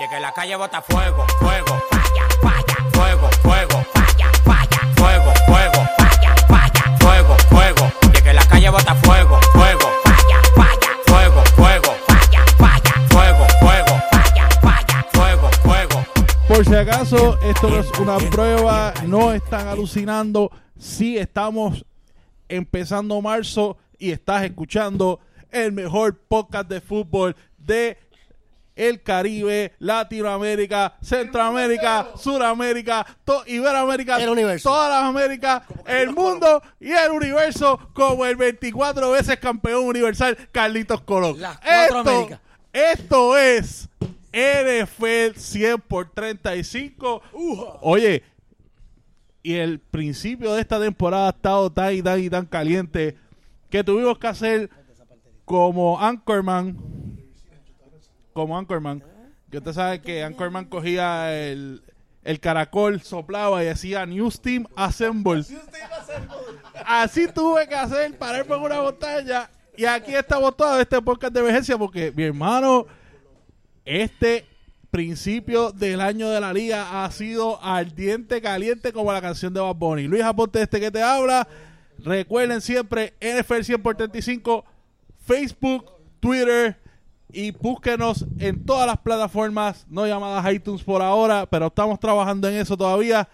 Y es que la calle bota fuego, fuego, falla, falla, fuego, fuego, falla, falla, fuego, fuego, falla, falla, fuego, fuego. Y es que la calle bota fuego, fuego, falla, falla, fuego, fuego, falla, falla, fuego, fuego, falla, falla, fuego, fuego. Por si acaso, esto no es una prueba, no están alucinando. Sí, estamos empezando marzo y estás escuchando el mejor podcast de fútbol de el Caribe, Latinoamérica, Centroamérica, Suramérica, to- Iberoamérica, El universo. todas las Américas, el mundo y el universo, como el 24 veces campeón universal Carlitos Colón. Las cuatro Américas. Esto es NFL 100 por 35. Oye, y el principio de esta temporada ha estado tan y tan y tan caliente que tuvimos que hacer como Anchorman. Como Anchorman. Que usted sabe que Anchorman cogía el, el caracol, soplaba y hacía News Team Assemble. Así tuve que hacer, pararme en una montaña. Y aquí estamos todos, este podcast de emergencia, porque mi hermano, este principio del año de la liga ha sido ardiente, caliente como la canción de Bad Bunny. Luis Aponte, este que te habla. Recuerden siempre NFL 100 por 35, Facebook, Twitter y búsquenos en todas las plataformas, no llamadas iTunes por ahora, pero estamos trabajando en eso todavía.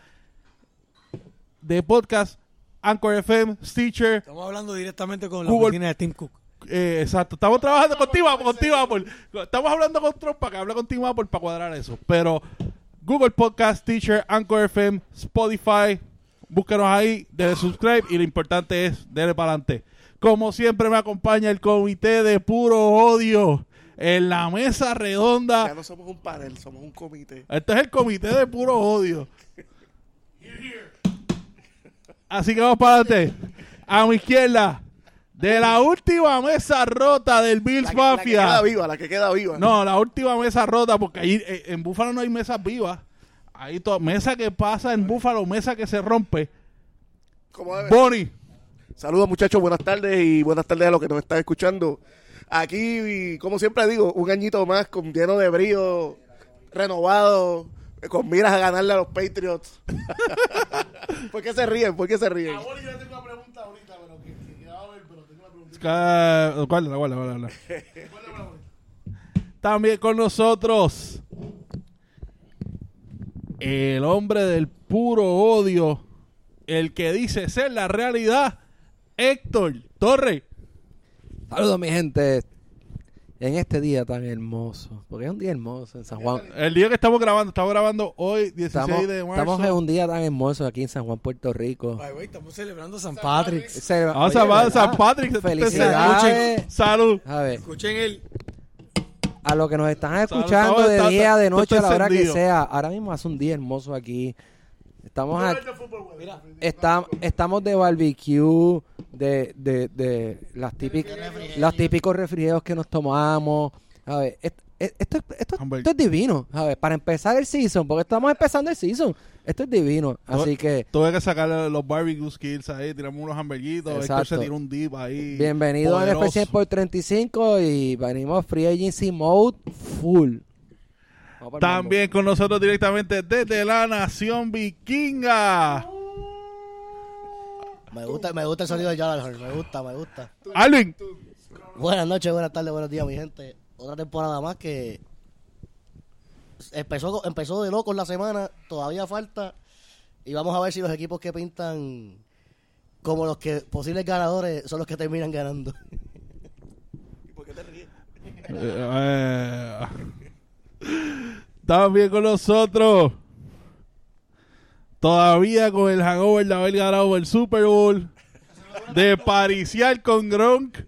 De podcast, Anchor FM, Stitcher, Estamos hablando directamente con la Google- oficina de Tim Cook. eh, exacto, estamos trabajando contigo, contigo Apple. Estamos hablando con Trump para que hable contigo Apple para cuadrar eso. Pero Google Podcast, Teacher, Anchor FM, Spotify, búsquenos ahí, denle subscribe y lo importante es denle para adelante. Como siempre me acompaña el comité de puro odio en la mesa Ya redonda. no somos un panel, somos un comité. Este es el comité de puro odio. Así que vamos para adelante. A mi izquierda, de la última mesa rota del Bills La que, la que Mafia. queda viva, la que queda viva. No, la última mesa rota, porque ahí eh, en Búfalo no hay mesas vivas. Hay to- mesa que pasa en Búfalo, mesa que se rompe. Bonnie, Saludos muchachos, buenas tardes y buenas tardes a los que nos están escuchando. Aquí, como siempre digo, un añito más con lleno de brío, renovado, con miras a ganarle a los Patriots. ¿Por qué se ríen? ¿Por qué se ríen? Ca- guárdala, guárdala, guárdala. También con nosotros el hombre del puro odio, el que dice ser la realidad, Héctor Torre. Saludos, mi gente. En este día tan hermoso. Porque es un día hermoso en San Juan. El día que estamos grabando, estamos grabando hoy, 16 Estamos, de marzo. estamos en un día tan hermoso aquí en San Juan, Puerto Rico. Ay, güey, estamos celebrando San Patrick. Se- Vamos oye, a llamar a ¿verdad? San Patrick. Felicidades. Salud. A ver, Escuchen el... a los que nos están Salud, escuchando de está- día, de noche, a la hora que sea. Ahora mismo hace un día hermoso aquí. Estamos aquí. Está- estamos de barbecue, de, de, de las típicas, los típicos refrigerios que nos tomamos. A ver, est- est- esto, es- esto, esto es divino. A ver, para empezar el season, porque estamos empezando el season. Esto es divino. Así que, Tuve que sacar los barbecue skills ahí, tiramos unos hamburguitos, Héctor Exacto. se tiró un dip ahí. bienvenido a poderoso. NFL 100 por 35 y venimos Free Agency Mode full. También con nosotros directamente desde la Nación Vikinga. Me gusta, me gusta el sonido de Gallagher, me gusta, me gusta. Alvin. Buenas noches, buenas tardes, buenos días, mi gente. Otra temporada más que empezó, empezó de locos la semana, todavía falta. Y vamos a ver si los equipos que pintan como los que posibles ganadores son los que terminan ganando. ¿Por qué te ríes? Eh, También con nosotros. Todavía con el hangover de haber ganado el Super Bowl. De pariciar con Gronk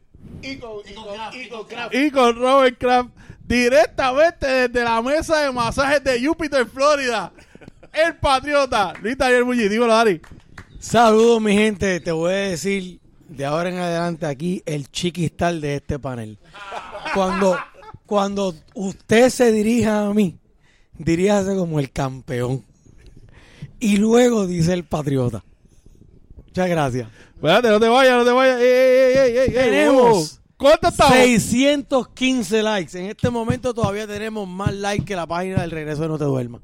Y con, y con, y con Kraft. y con Robert Kraft. Directamente desde la mesa de masajes de Júpiter, Florida. El patriota. Luis Daniel Muñiz. Dímelo, Dari. Saludos, mi gente. Te voy a decir de ahora en adelante aquí el chiquistal de este panel. Cuando, cuando usted se dirija a mí, diríjase como el campeón. Y luego dice el patriota. Muchas gracias. Espérate, no te vayas, no te vayas. Ey, ey, ey, ey, ey, Tenemos ¿Cuánto estamos? 615 likes. En este momento todavía tenemos más likes que la página del regreso de No Te Duermas.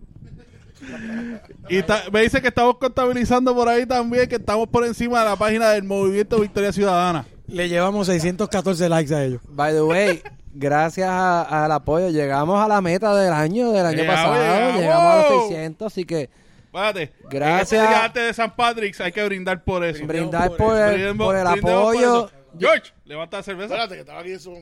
Y ta- me dice que estamos contabilizando por ahí también que estamos por encima de la página del Movimiento Victoria Ciudadana. Le llevamos 614 likes a ellos. By the way, gracias a- al apoyo llegamos a la meta del año del año Llegamos, pasado, llegamos. llegamos a los 600, así que Espérate. Gracias. En este día antes de San Patrick's hay que brindar por eso. brindar por el, Brindemos- por el brindemos por apoyo. George, levanta la cerveza. Espérate, que estaba aquí eso.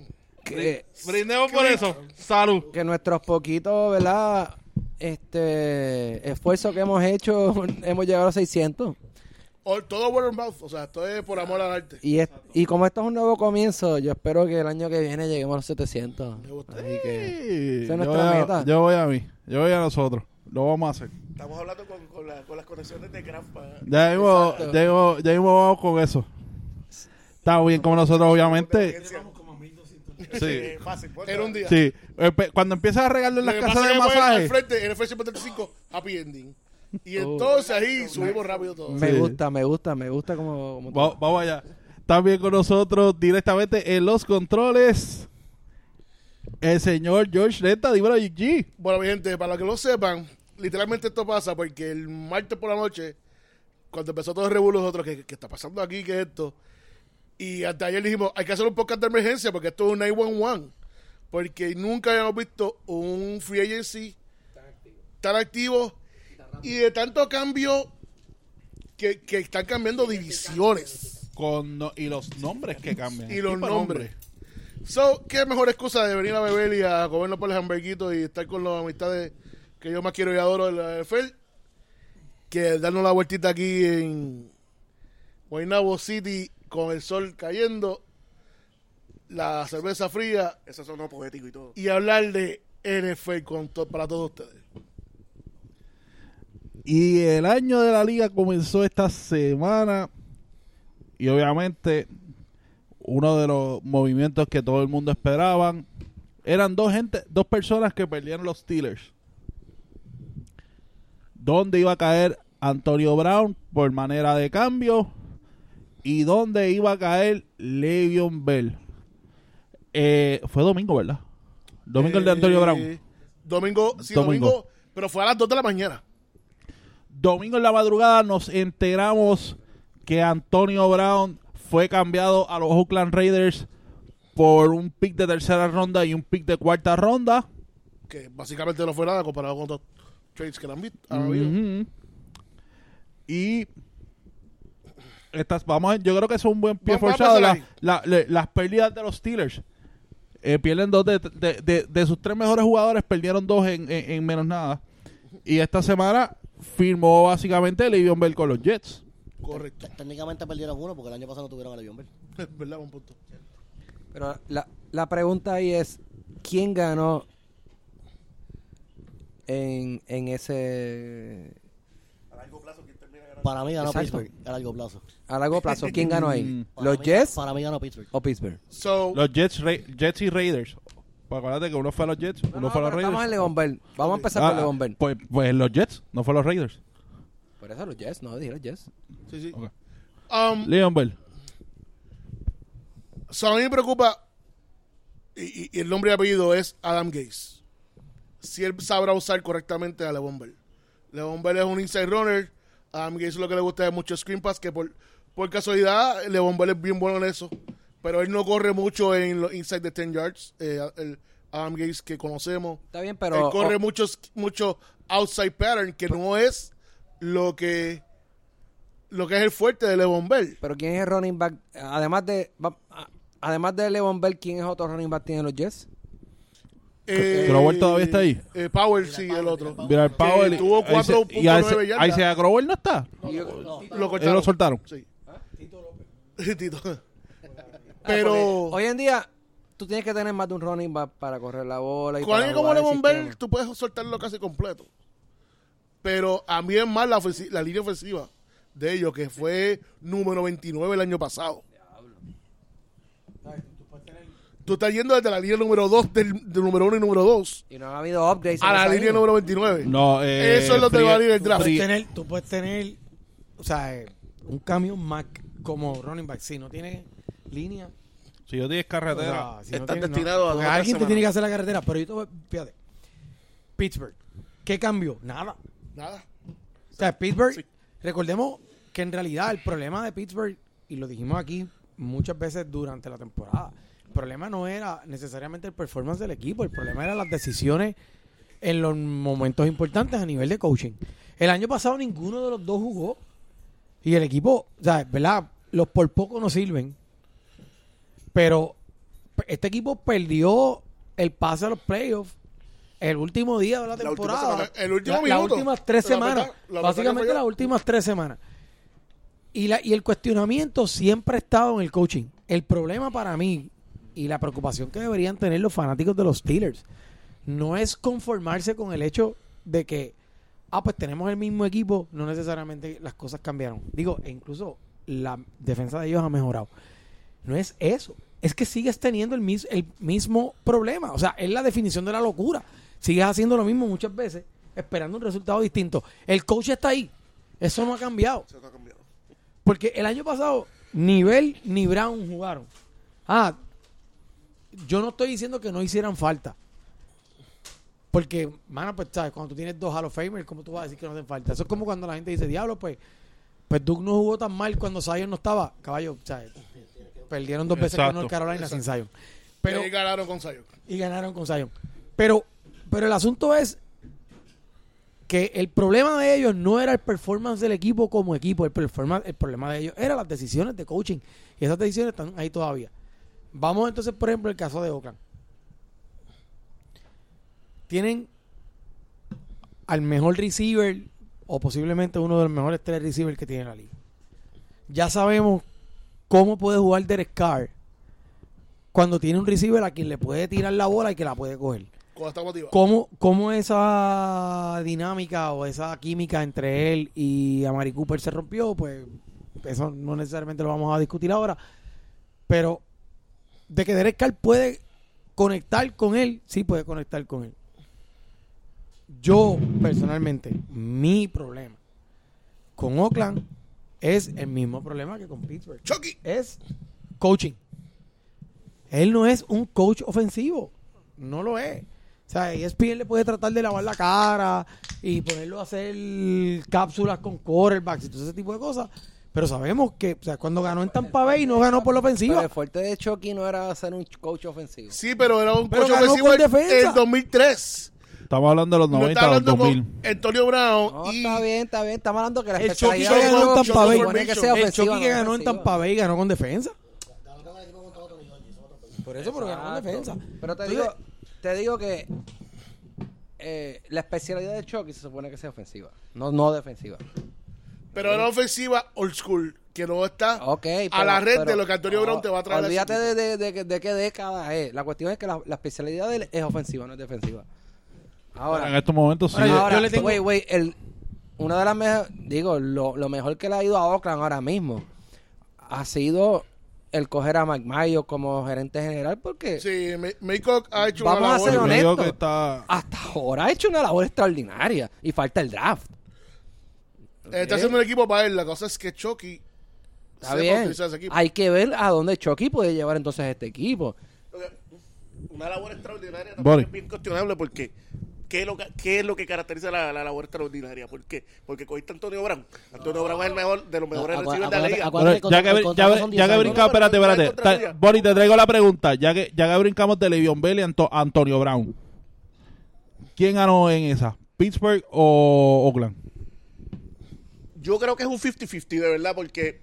Que, Brindemos por eso. Salud. que nuestros poquitos, ¿verdad? Este esfuerzo que hemos hecho, hemos llegado a los 600. O- todo word of mouth, o sea, esto es por amor al arte. Y, es- y como esto es un nuevo comienzo, yo espero que el año que viene lleguemos a los 700. gusta. Así que, Sí, Esa es yo, nuestra voy a, meta. yo voy a mí. Yo voy a nosotros. Lo vamos a hacer. Estamos hablando con, con, la- con las conexiones de para- Ya mismo, ya mismo, ya mismo vamos con eso. Está bien como nosotros, obviamente. Sí. Eh, fácil. Era un día. Sí. Espe- Cuando empiezas a regalar en las casas de masaje. al frente, NFL 75, happy ending. Y entonces ahí subimos rápido todo. me Sí. gusta, me gusta, me gusta como... como Va- vamos allá. También con nosotros directamente en los controles. El señor George Neta, dímelo, GG. Bueno, mi gente, para los que lo sepan, literalmente esto pasa porque el martes por la noche, cuando empezó todo el revuelo, nosotros, ¿qué, qué está pasando aquí? ¿Qué es esto? Y hasta ayer dijimos, hay que hacer un podcast de emergencia porque esto es un 911. Porque nunca habíamos visto un free agency tan activo y de tanto cambio que, que están cambiando divisiones. Con no- y los nombres que cambian. Y los tipo de nombres. So, qué mejor excusa de venir a beber y a comernos por el hamburguito y estar con las amistades que yo más quiero y adoro de la NFL que darnos la vueltita aquí en Guaynabo City con el sol cayendo, la cerveza fría Eso sonó poético y todo. y hablar de NFL con to- para todos ustedes. Y el año de la liga comenzó esta semana. Y obviamente, uno de los movimientos que todo el mundo esperaban eran dos gente, dos personas que perdieron los Steelers. ¿Dónde iba a caer Antonio Brown por manera de cambio? ¿Y dónde iba a caer Le'Veon Bell? Eh, fue domingo, ¿verdad? Domingo el de Antonio Eh, Brown. Domingo, sí, Domingo. domingo. pero fue a las 2 de la mañana. Domingo en la madrugada nos enteramos que Antonio Brown fue cambiado a los Oakland Raiders por un pick de tercera ronda y un pick de cuarta ronda. Que básicamente no fue nada comparado con otros trades que han visto. han habido. Y estas, vamos, a- yo creo que es un buen pie Vamos forzado. La- la- las pérdidas de los Steelers. Eh, pierden dos de, de- de- de sus tres mejores jugadores, perdieron dos en, en- en menos nada. Y esta semana firmó básicamente Le'Veon Bell con los Jets. Correcto. Técnicamente perdieron uno porque el año pasado no tuvieron a Le'Veon Bell. ¿Verdad? Un punto. Pero la, la pregunta ahí es, ¿quién ganó en, en ese... Para mí ganó Exacto. Pittsburgh a largo plazo. A largo plazo, ¿quién ganó ahí? Para ¿Los mí- Jets Para mí ganó Pittsburgh. o Pittsburgh? So, Los Jets, Ra- Jets y Raiders. Pues acuérdate que uno fue a los Jets, uno No, fue a los pero estamos en Raiders. Levan Bell. Vamos a empezar Ah, por Levan Bell. Pues, pues los Jets, no fue los Raiders. Por eso los Jets, no, dije los Jets. sí, sí. Ok. Um, Leon Bell. So, a mí me preocupa, y, y- y el nombre y apellido es Adam Gaze. Si él sabrá usar correctamente a Levon Bell. Levon Bell es un inside runner. Adam Gaze lo que le gusta es mucho screen pass, que por, por casualidad Levon Bell es bien bueno en eso. Pero él no corre mucho en los inside de 10 yards. eh, el Adam Gaze que conocemos. Está bien, pero... él corre oh, muchos, mucho outside pattern, que no es lo que lo que es el fuerte de Levon Bell. Pero ¿quién es el running back? Además de... Además de Levan Bell, ¿quién es otro running back tienen los Jets? Eh, Crowell todavía está ahí. Eh, Power sí, el otro. Mira, el Powell. tuvo ahí se- 4.9 y ahí se- yardas. Ahí se Crowell no está. Lo Ellos cortaron. lo soltaron. Sí. Tito. Pero Hoy en día, tú tienes que tener más de un running back para correr la bola. Y con para alguien como jugar el Levon Bell, sistema. tú puedes soltarlo casi completo. Pero a mí es más la, ofensi- la línea ofensiva de ellos, que fue número 29 el año pasado. Tú estás yendo desde la línea número 2 del, del número 1 y número 2 Y no ha habido updates. en a la esa línea número 29. No, eh, Eso es lo que va a ir el draft. Puedes tener, tú puedes tener, o sea, eh, un camión Mac como running back. Si no tiene línea, Si yo tienes O carretera, sea, si Estás tiene- destinado a porque alguien te tiene que hacer la carretera, pero yo te fíjate. Pittsburgh, ¿qué cambió? Nada. Nada. O sea, Pittsburgh, Sí. recordemos que en realidad el problema de Pittsburgh, y lo dijimos aquí muchas veces durante la temporada, el problema no era necesariamente el performance del equipo, el problema era las decisiones en los momentos importantes a nivel de coaching. El año pasado ninguno de los dos jugó y el equipo, o sea, ¿verdad? Los por poco no sirven, pero este equipo perdió el pase a los playoffs el último día de la La última temporada. semana, el último La- Las minuto. últimas tres semanas. la básicamente las últimas tres semanas. Y, la, y el cuestionamiento siempre ha estado en el coaching. El problema para mí y la preocupación que deberían tener los fanáticos de los Steelers no es conformarse con el hecho de que, ah, pues tenemos el mismo equipo, no necesariamente las cosas cambiaron. Digo, e incluso la defensa de ellos ha mejorado. No es eso. Es que sigues teniendo el, mis- el mismo problema. O sea, es la definición de la locura. Sigues haciendo lo mismo muchas veces, esperando un resultado distinto. El coach está ahí. Eso no ha cambiado. Se te ha cambiado. Porque el año pasado, ni Bell ni Brown jugaron. Ah, yo no estoy diciendo que no hicieran falta. Porque, mano, pues, ¿sabes? Cuando tú tienes dos Hall of Famers, ¿cómo tú vas a decir que no hacen falta? Eso es como cuando la gente dice, diablo, pues, pues Duke no jugó tan mal cuando Zion no estaba. Caballo, ¿sabes? Perdieron dos veces con. North Carolina sin Zion. Pero y ganaron con Zion. y ganaron con Zion. Pero, pero el asunto es que el problema de ellos no era el performance del equipo como equipo, el, performance, el problema de ellos era las decisiones de coaching. Y esas decisiones están ahí todavía. Vamos entonces, por ejemplo, al caso de Oakland. Tienen al mejor receiver o posiblemente uno de los mejores tres receivers que tiene la liga. Ya sabemos cómo puede jugar Derek Carr cuando tiene un receiver a quien le puede tirar la bola y que la puede coger. ¿Cómo, cómo esa dinámica o esa química entre él y Amari Cooper se rompió? Pues eso no necesariamente lo vamos a discutir ahora. Pero de que Derek Carr puede conectar con él, sí puede conectar con él. Yo, personalmente, mi problema con Oakland es el mismo problema que con Pittsburgh Chucky. es coaching. Él no es un coach ofensivo. No lo es. O sea, ESPN le puede tratar de lavar la cara y ponerlo a hacer cápsulas con quarterbacks y todo ese tipo de cosas. Pero sabemos que, o sea, cuando ganó en Tampa Bay no ganó por la Pero ofensiva. el fuerte de Chucky no era ser un coach ofensivo. Sí, pero era un Pero coach ganó ofensivo con en, defensa. en 2003. Estamos hablando de los No 90 está o los hablando 2000. con Antonio Brown No, y está bien, está bien. Estamos hablando que la El especialidad Chucky ganó en Tampa Bay. supone que sea El Chucky que ganó en. Tampa Bay ganó con defensa. Por eso, pero ganó con defensa. Pero te digo, te digo que eh, la especialidad de Chucky se supone que sea ofensiva, no, no defensiva. pero era ofensiva old school, que no está a la red de lo que Antonio no, Brown te va a traer. Olvídate equipo. de, de, de, de qué década es. La cuestión es que la, la especialidad de él es ofensiva, no es defensiva. En Ahora, estos momentos sí. Ahora, yo- le tengo- güey, güey, el, una de las mejores, digo, lo, lo mejor que le ha ido a Oakland ahora mismo ha sido el coger a Mike Mayo como gerente general porque Sí, May- Maycock ha hecho Vamos una a labor. ser Yo honestos. está hasta ahora ha hecho una labor extraordinaria y falta el draft. Eh, Está haciendo un equipo para él. La cosa es que Chucky Está bien. ese equipo. Hay que ver a dónde Chucky puede llevar entonces este equipo. Una labor extraordinaria también es bien cuestionable porque ¿qué es lo que, qué es lo que caracteriza la, la labor extraordinaria? ¿Por qué? Porque cogiste a Antonio Brown. Antonio Brown es el mejor de los mejores Acu- receivers de la liga. acuérdate Bueno, que ya que, ya, ya 10 que brincamos, espérate, espérate. Bori, te traigo la pregunta. Ya que, ya que brincamos de Le'Veon Bell y Anto- Antonio Brown. ¿Quién ganó en esa? ¿Pittsburgh o Oakland? Yo creo que es un 50-50 de verdad porque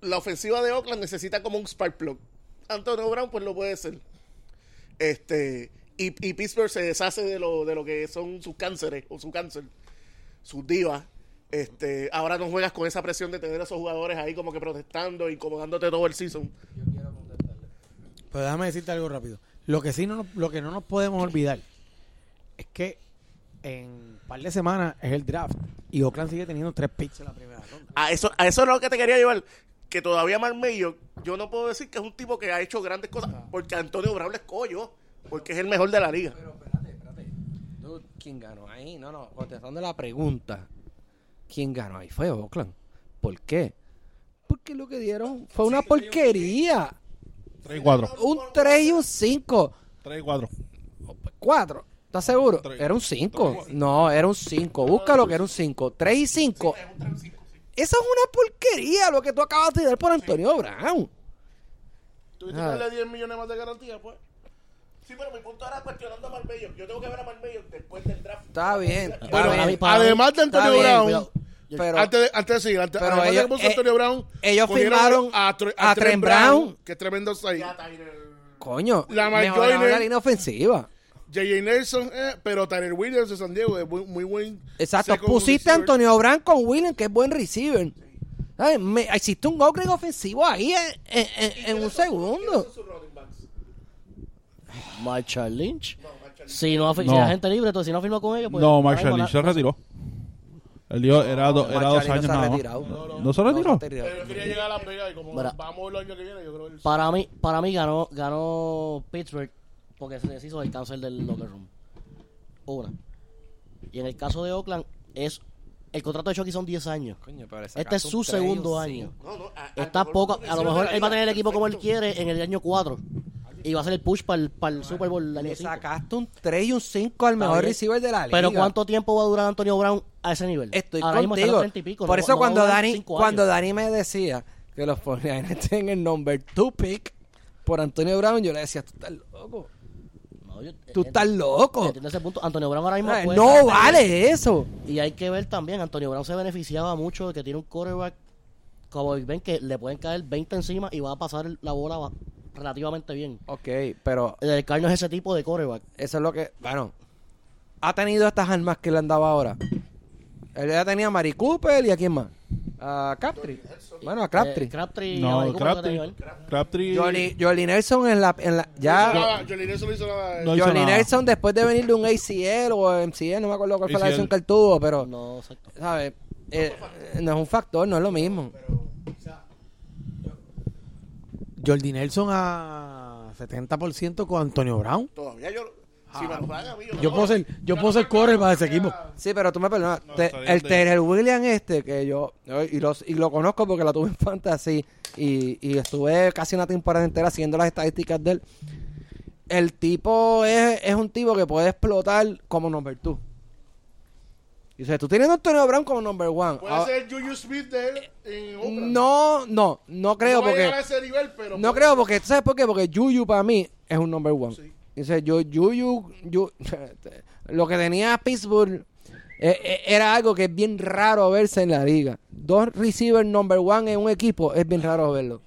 la ofensiva de Oakland necesita como un spark plug. Antonio Brown pues lo puede ser. Este y, y Pittsburgh se deshace de lo, de lo que son sus cánceres o su cáncer, sus divas. Este, ahora no juegas con esa presión de tener a esos jugadores ahí como que protestando, incomodándote todo el season. Pero déjame decirte algo rápido. Lo que sí no, nos- lo que no nos podemos olvidar es que en un par de semanas es el draft y Oakland sigue teniendo tres picks en la primera ronda. A eso, a eso es lo que te quería llevar. Que todavía Mark Mayo, yo no puedo decir que es un tipo que ha hecho grandes cosas, porque Antonio Brown le escollo, porque es el mejor de la liga. Pero espérate, espérate. Dude, ¿Quién ganó ahí? No, no, contestando la pregunta. ¿Quién ganó ahí? Fue Oakland. ¿Por qué? Porque lo que dieron fue una porquería. 3 y 4. Un 3 y un 5. 3 y 4. 4. ¿Estás seguro? Era un 5. No, era un 5. Búscalo que era un 5. 3 y 5. Eso es una porquería lo que tú acabas de dar por Antonio Brown. ¿Tuviste que darle 10 millones más de garantía, pues? Sí, pero mi punto era cuestionando a Marbello. Yo tengo que ver a Marbello después del draft. Está bien. Está Bueno, bien. a además de Antonio bien, Brown. Pero antes, de, antes de seguir, antes, Pero además ellos- de que puso eh, Antonio Brown, ellos firmaron a, Tre- a Trent Trent Brown. que es tremendo seis. coño, Lamar mejoraron la línea ofensiva. J.J. Nelson, eh, pero Tyler Williams de San Diego es muy, muy buen. Exacto, pusiste a. Antonio Brown con Williams, que es buen receiver. ¿Sabes? Me, existe un upgrade ofensivo ahí en, en- en- en un segundo. Marshall Lynch. Si no, si la gente libre, entonces si no firma con ellos, pues. No, Marshall Lynch se retiró. Él dijo, era, do- era dos años nada más. ¿No se retiró? Pero yo quería llegar a Las Vegas y como Mira. vamos el año que viene, yo creo que él- Para mí, para mí ganó, ganó Pittsburgh porque se deshizo del cáncer del locker room. Una. Y en el caso de Oakland, es el contrato de Chucky son 10 años. Coño, Este es su segundo año. No, no, a- a Está lo mejor poco, a lo mejor él va a tener el equipo como él quiere en el año 4. Y va a ser el push para el, para el Super Bowl Le 5. sacaste un 3 y un 5 al mejor receiver de la liga. Pero ¿cuánto tiempo va a durar Antonio Brown a ese nivel? Estoy Ahora mismo contigo. 30 y pico, Por no- eso no cuando Dani cuando. Dani me decía que los 49ers tienen el number 2 pick por Antonio Brown, yo le decía, tú estás loco. No, yo- Tú estás loco. Ese punto. Antonio Brown ahora mismo puede No estar- vale eso. Y hay que ver también, Antonio Brown se beneficiaba mucho de que tiene un quarterback como Ben que le pueden caer 20 encima y va a pasar la bola relativamente bien. Ok, pero El Carlos es ese tipo de quarterback. eso es lo que, bueno, ha tenido estas armas que le han dado ahora. Él ya tenía a Mari Cooper y a quién más? A Crabtree. Bueno, a Crabtree. Eh, Crabtree, No, Crabtree. no. Crabtree. Jolly, Jolly Nelson en la, en la No ya nada, Johnny Nelson no hizo nada. No hizo nada. Nelson después de venir de un ACL o MCL, no me acuerdo cuál fue la lesión que él tuvo, pero No, exacto. ¿sabes? Eh, no es un factor, no es lo mismo. Jordi Nelson a 70% con Antonio Brown. Todavía yo. Si me lo pagan a mí, Yo puedo ser, yo puedo ser correr para ese equipo. Sí, pero tú me perdonas. Te- el. Terrell William este, que yo, yo- y, los, y lo conozco porque lo tuve en Fantasy y, y estuve casi una temporada entera haciendo las estadísticas de él. El tipo es, es un tipo que puede explotar como number two. Y dice, tú tienes a Antonio Brown como number one. Puede Ah, ser Julius Smith de él en Oakland. no, no, no creo no va a porque... llegar a ese nivel, pero. No creo porque, ¿tú ¿sabes por qué? Porque Yuyu para mí es un number one. Dice, yo, Yuyu, Yu- lo que tenía Pittsburgh eh, eh, era algo que es bien raro verse en la liga. Dos receivers number one en un equipo es bien raro verlo.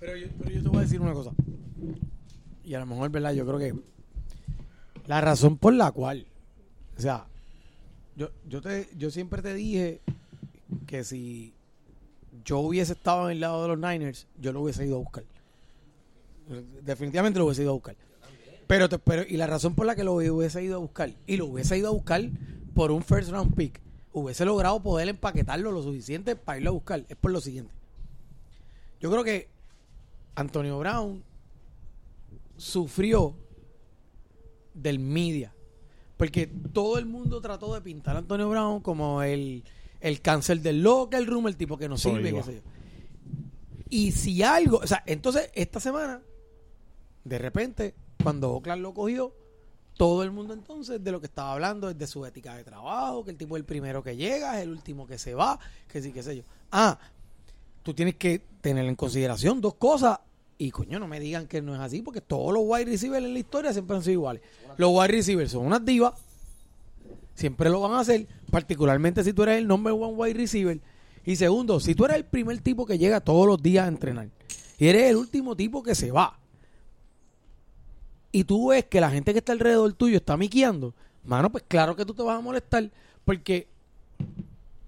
Pero yo, pero yo te voy a decir una cosa. Y a lo mejor, ¿verdad? Yo creo que la razón por la cual, o sea, yo, yo, te, yo siempre te dije que si yo hubiese estado en el lado de los Niners, yo lo hubiese ido a buscar. Definitivamente lo hubiese ido a buscar. Pero, te- pero y la razón por la que lo hubiese ido a buscar, y lo hubiese ido a buscar por un first round pick, hubiese logrado poder empaquetarlo lo suficiente para irlo a buscar, es por lo siguiente. Yo creo que Antonio Brown sufrió del media. Porque todo el mundo trató de pintar a Antonio Brown como el, el cáncer del locker room, el tipo que no sirve, qué sé yo. Y si algo, o sea, entonces esta semana, de repente, cuando Oakland lo cogió, todo el mundo entonces de lo que estaba hablando es de su ética de trabajo, que el tipo es el primero que llega, es el último que se va, que sí, qué sé yo. Ah, tú tienes que tener en consideración dos cosas. Y coño, no me digan que no es así, porque todos los wide receivers en la historia siempre han sido iguales. Los wide receivers son unas divas, siempre lo van a hacer, particularmente si tú eres el number one wide receiver. Y segundo, si tú eres el primer tipo que llega todos los días a entrenar y eres el último tipo que se va, y tú ves que la gente que está alrededor tuyo está miqueando, mano, pues claro que tú te vas a molestar, porque,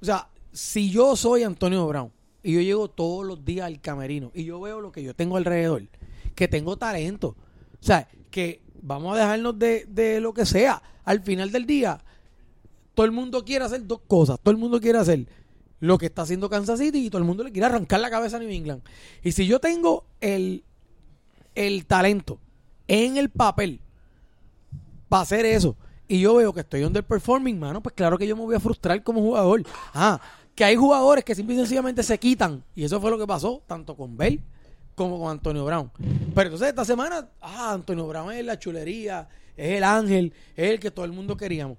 o sea, si yo soy Antonio Brown y yo llego todos los días al camerino y yo veo lo que yo tengo alrededor, que tengo talento, o sea, que vamos a dejarnos de, de lo que sea, al final del día, todo el mundo quiere hacer dos cosas, todo el mundo quiere hacer lo que está haciendo Kansas City y todo el mundo le quiere arrancar la cabeza a New England. Y si yo tengo el, el talento en el papel para hacer eso y yo veo que estoy underperforming, mano, pues claro que yo me voy a frustrar como jugador. Ah, que hay jugadores que simple y sencillamente se quitan y eso fue lo que pasó tanto con Bell como con Antonio Brown. Pero entonces esta semana, ah, Antonio Brown es la chulería, es el ángel, es el que todo el mundo queríamos.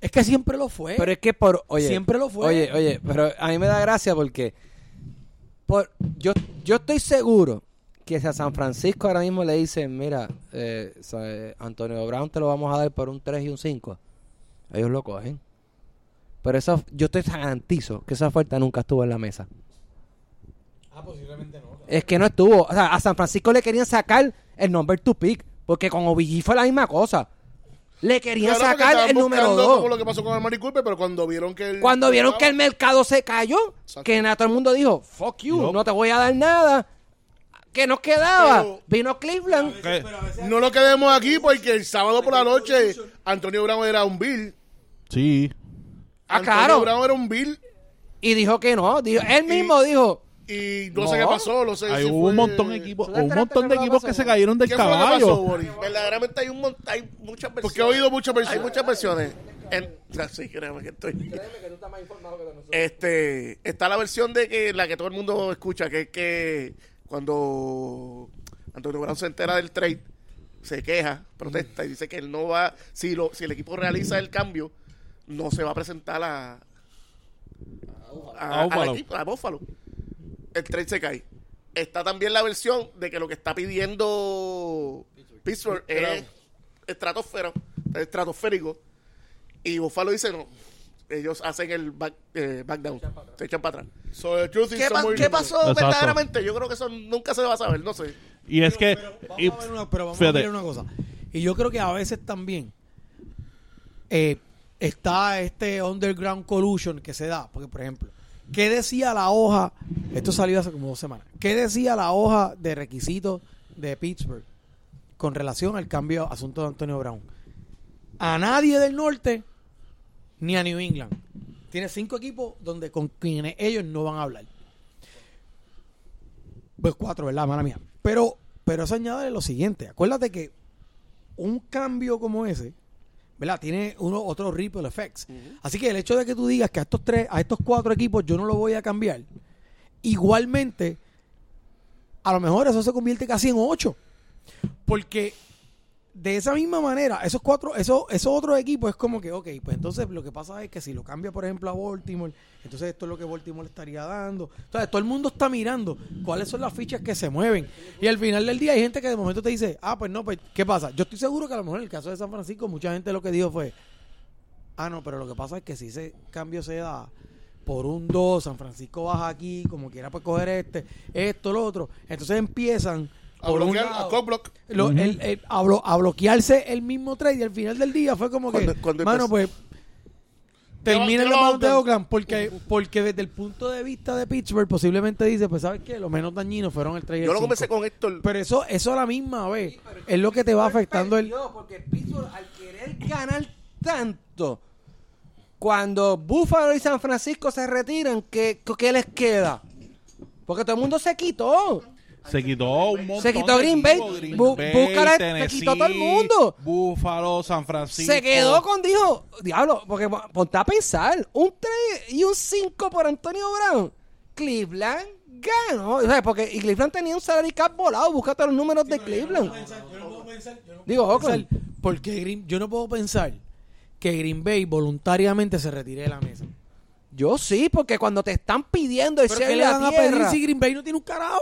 Es que siempre lo fue. Pero es que por. Oye, Siempre lo fue. Oye, oye, pero a mí me da gracia porque. Por, yo, yo estoy seguro que si a San Francisco ahora mismo le dicen: Mira, eh, eh, Antonio Brown te lo vamos a dar por un 3 y un 5. Ellos lo cogen. Pero eso, yo te garantizo que esa oferta nunca estuvo en la mesa. Ah, posiblemente no. Es que no estuvo. O sea, a San Francisco le querían sacar el number to pick. Porque con OBG fue la misma cosa. Le querían Claro, sacar el número buscando 2. Como lo que pasó con Armani Cooper, pero cuando vieron que el. Cuando vieron que el mercado se cayó, Exacto. que na- todo el mundo dijo, fuck you, no te voy a dar nada. ¿Qué nos quedaba? Pero- Vino Cleveland. No lo quedemos aquí porque el sábado por la noche Antonio Brown era un Bill. Sí. Ah, Antonio claro. Brown era un Bill Y dijo que no. Dijo, él Y- mismo dijo, y no, sé qué pasó. No sé Hay si hubo fue- un montón de equipos, ¿Tú un montón de equipos pasó? que se cayeron del ¿Qué fue lo que pasó, caballo. Verdaderamente hay, un hay muchas versiones. Porque he oído muchas Hay versiones. muchas versiones. En- sí, créeme que estoy. Este, está la versión de que la que todo el mundo escucha, que es que cuando Antonio Brown se entera del trade, se queja, protesta y dice que él no va, si lo, si el equipo realiza el cambio, no se va a presentar a, a, A al Buffalo. equipo, a Buffalo. El trade se cae. Está también la versión de que lo que está pidiendo Pittsburgh es estratosfero, estratosférico. Y Buffalo dice no. Ellos hacen el back, eh, back down. Se echan para atrás. So, the truth is ¿Qué, pa- pasó Exacto. verdaderamente? Yo creo que eso nunca se va a saber, no sé. Y es que. Vamos y- a ver una, pero vamos fíjate, a ver una cosa. Y yo creo que a veces también eh, está este underground collusion que se da. Porque, por ejemplo, ¿qué decía la hoja? Esto salió hace como dos semanas. ¿Qué decía la hoja de requisitos de Pittsburgh con relación al cambio asunto de Antonio Brown? A nadie del norte ni a New England. Tiene cinco equipos donde con quienes ellos no van a hablar. Pues cuatro, ¿verdad? Mala mía. Pero, pero eso añade lo siguiente. Acuérdate que un cambio como ese, ¿verdad? Tiene uno, otro ripple effects. Así que el hecho de que tú digas que a estos tres, a estos cuatro equipos yo no lo voy a cambiar, igualmente, a lo mejor eso se convierte casi en ocho. Porque de esa misma manera, esos cuatro, esos, esos otros equipos es como que, ok, pues entonces lo que pasa es que si lo cambia, por ejemplo, a Baltimore, entonces esto es lo que Baltimore estaría dando. Entonces, todo el mundo está mirando cuáles son las fichas que se mueven. Y al final del día hay gente que de momento te dice, ah, pues no, pues, ¿qué pasa? Yo estoy seguro que a lo mejor en el caso de San Francisco, mucha gente lo que dijo fue, ah, no, pero lo que pasa es que si ese cambio se da por un 2, San Francisco baja aquí, como quiera pues coger este, esto, lo otro. Entonces empiezan A por bloquear, a cock block. lo- el- el- a, blo- a bloquearse el mismo trade y al final del día fue como que, Cuando- mano, pues termina en mano de Oakland. Porque, porque desde el punto de vista de Pittsburgh posiblemente dice, pues sabes qué, lo menos dañinos fueron el trade y Yo lo comencé cinco". con Héctor. Pero eso, eso a la misma vez es lo que te va afectando el... Porque Pittsburgh, al querer ganar tanto, cuando Buffalo y San Francisco se retiran, ¿qué, qué les queda? Porque todo el mundo se quitó. Se quitó un montón. Se quitó Green Bay. Green Bu- Bay, búscala, se quitó todo el mundo. Buffalo, San Francisco. Se quedó con, dijo, diablo, porque ponte a pensar, un 3 y un 5 por Antonio Brown. Cleveland ganó. O sea, porque y Cleveland tenía un salary cap volado. Búscate los números de Cleveland. Digo, Oakland. Porque Green- yo no puedo pensar que Green Bay voluntariamente se retire de la mesa. Yo sí, porque cuando te están pidiendo ¿Pero ese qué le van a pedir si Green Bay no tiene un carajo?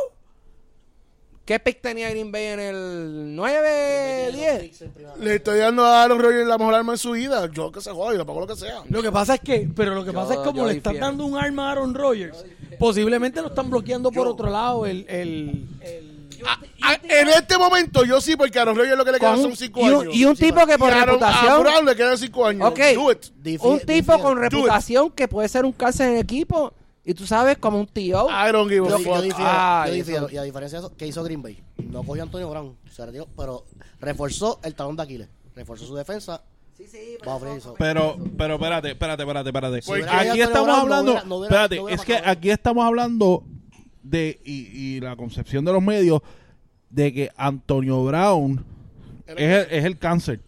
¿Qué pick tenía Green Bay en el 9, 10? Le estoy dando a Aaron Rodgers la mejor arma en su vida. Yo que se joda, yo pago lo que sea. Lo que pasa es que, pero lo que pasa es como le están dando un arma a Aaron Rodgers, posiblemente lo están bloqueando por otro lado el, el, el- Ah, ah, en este momento, yo sí, porque a Aaron Rodgers lo que le quedan son un- 5 y, un, años. y un tipo que por Y a Aaron- reputación... A Brown le quedan 5 años. Ok. Do it. Difi- un tipo con reputación que puede ser un cárcel en el equipo y tú sabes como un tío. I don't give a Yo, yo fuck. difiero, Ah, yo eso. difiero. Y a diferencia de eso, ¿qué hizo Green Bay? No cogió a Antonio Brown, se retiró, pero reforzó el talón de Aquiles. Reforzó su defensa. Va a ofrecer eso. Pero, pero espérate, espérate, espérate, espérate. Aquí Antonio estamos Brown no hablando, hubiera- no hubiera- espérate, no hubiera es que pasado. aquí estamos hablando de, y, y la concepción de los medios, de que Antonio Brown es el, es el cáncer.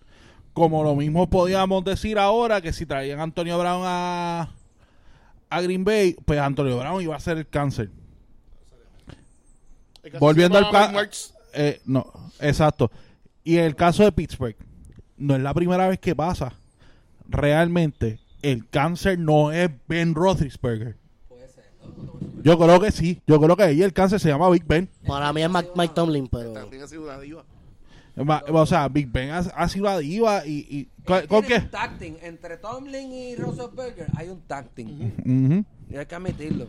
Como lo mismo podíamos decir ahora que si traían a Antonio Brown a, a Green Bay, pues Antonio Brown iba a ser el cáncer. El volviendo al caso. Marks. no, exacto. Y el caso de Pittsburgh, no es la primera vez que pasa. Realmente, el cáncer no es Ben Roethlisberger. Yo creo que sí. Yo creo que ahí el cáncer se llama Big Ben. Para mí es Mike, Mike Tomlin, pero... También ha sido una diva. O sea, Big Ben ha, ha sido la diva y... y ¿Con, con qué? Team. Entre Tomlin y Roethlisberger hay un. Ujú. Y hay que admitirlo.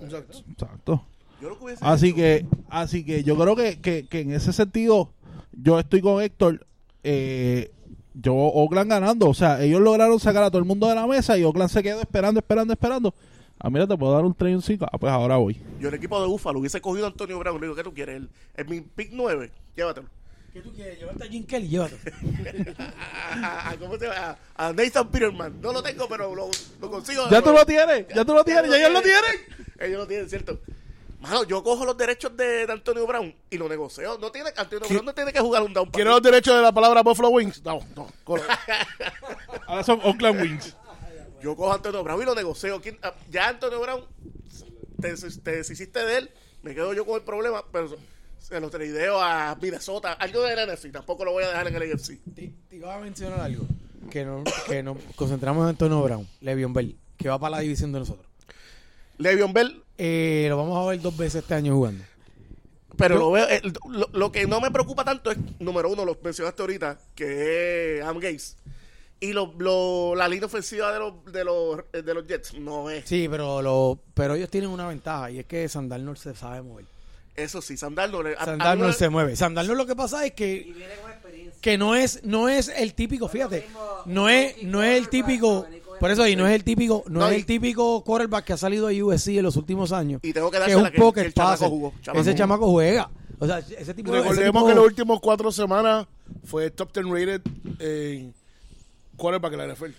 Exacto. Exacto. Yo lo que hubiese Así hecho- que, así que yo creo que, que, que en ese sentido, yo estoy con Héctor. Eh, yo, Oakland ganando. O sea, ellos lograron sacar a todo el mundo de la mesa y Oakland se quedó esperando, esperando, esperando. Ah, mira, te puedo dar un 3 y un 5. Ah, pues ahora voy. Yo el equipo de Búfalo hubiese cogido a Antonio Brown. Le digo, ¿qué tú quieres? El, el mi pick 9. Llévatelo. ¿Qué tú quieres? Llevarte a Jim Kelly, llévate. A, a- ¿cómo se llama? A, Nathan Peterman. No lo tengo, pero lo, lo consigo. Ya tú lo tienes, ya tú lo tienes, ya ellos lo tienen. Ellos lo tienen, ¿cierto? Mano, yo cojo los derechos de, de Antonio Brown y lo negocio. No tiene, Antonio Brown no tiene que jugar un down para ¿Quieres los derechos de la palabra Buffalo Wings? No, no. colo. Ahora son Oakland Wings. Yo cojo a Antonio Brown y lo negocio. ¿Quién- ah, Ya Antonio Brown, te, te deshiciste de él, me quedo yo con el problema, pero se lo tradeo a Minnesota. Algo del NFC, tampoco lo voy a dejar en el AFC. Te, te iba a mencionar algo. Que, no, que nos concentramos en Antonio Brown, Le'Veon Bell, que va para la división de nosotros. Le'Veon Bell, Eh, lo vamos a ver dos veces este año jugando. pero Yo- lo veo. eh, lo, lo que no me preocupa tanto es, número uno, lo mencionaste ahorita, que es Am Gates. Y lo, lo- la línea ofensiva de los, de, los, eh, de los Jets no es. Sí, pero lo, pero ellos tienen una ventaja y es que Sam Darnold se sabe mover. Eso sí, Sam Darnold. Sam se mueve. Sam Darnold lo que pasa es que que no es no es el típico, fíjate, no es no es el típico, por eso y no es el típico, no, No, es el típico quarterback que ha salido de USC en los últimos años. Y tengo que que es un pocket el chamaco jugó, chamaco Ese jugó. chamaco juega. O sea, ese tipo ese Recordemos tipo- que las últimas cuatro semanas fue top 10 rated en quarterback en la NFL.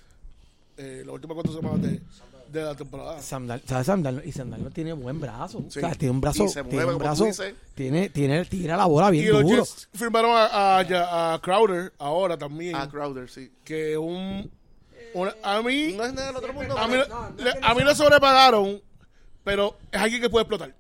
Eh, las últimas cuatro semanas de, de la temporada. Sam Dar- ¿sabes? Sam Darnold- y Sam Darnold tiene buen brazo. Sí. O sea, tiene un brazo, Y se tiene mueve, un como brazo, tiene, tiene, tira la bola bien y los duro. Jets firmaron a, a- a Crowder ahora también. A Crowder, sí. que un, una- a mí No es nada del otro mundo. a mí, no, no le- no a mí lo sobrepagaron pero es alguien que puede explotar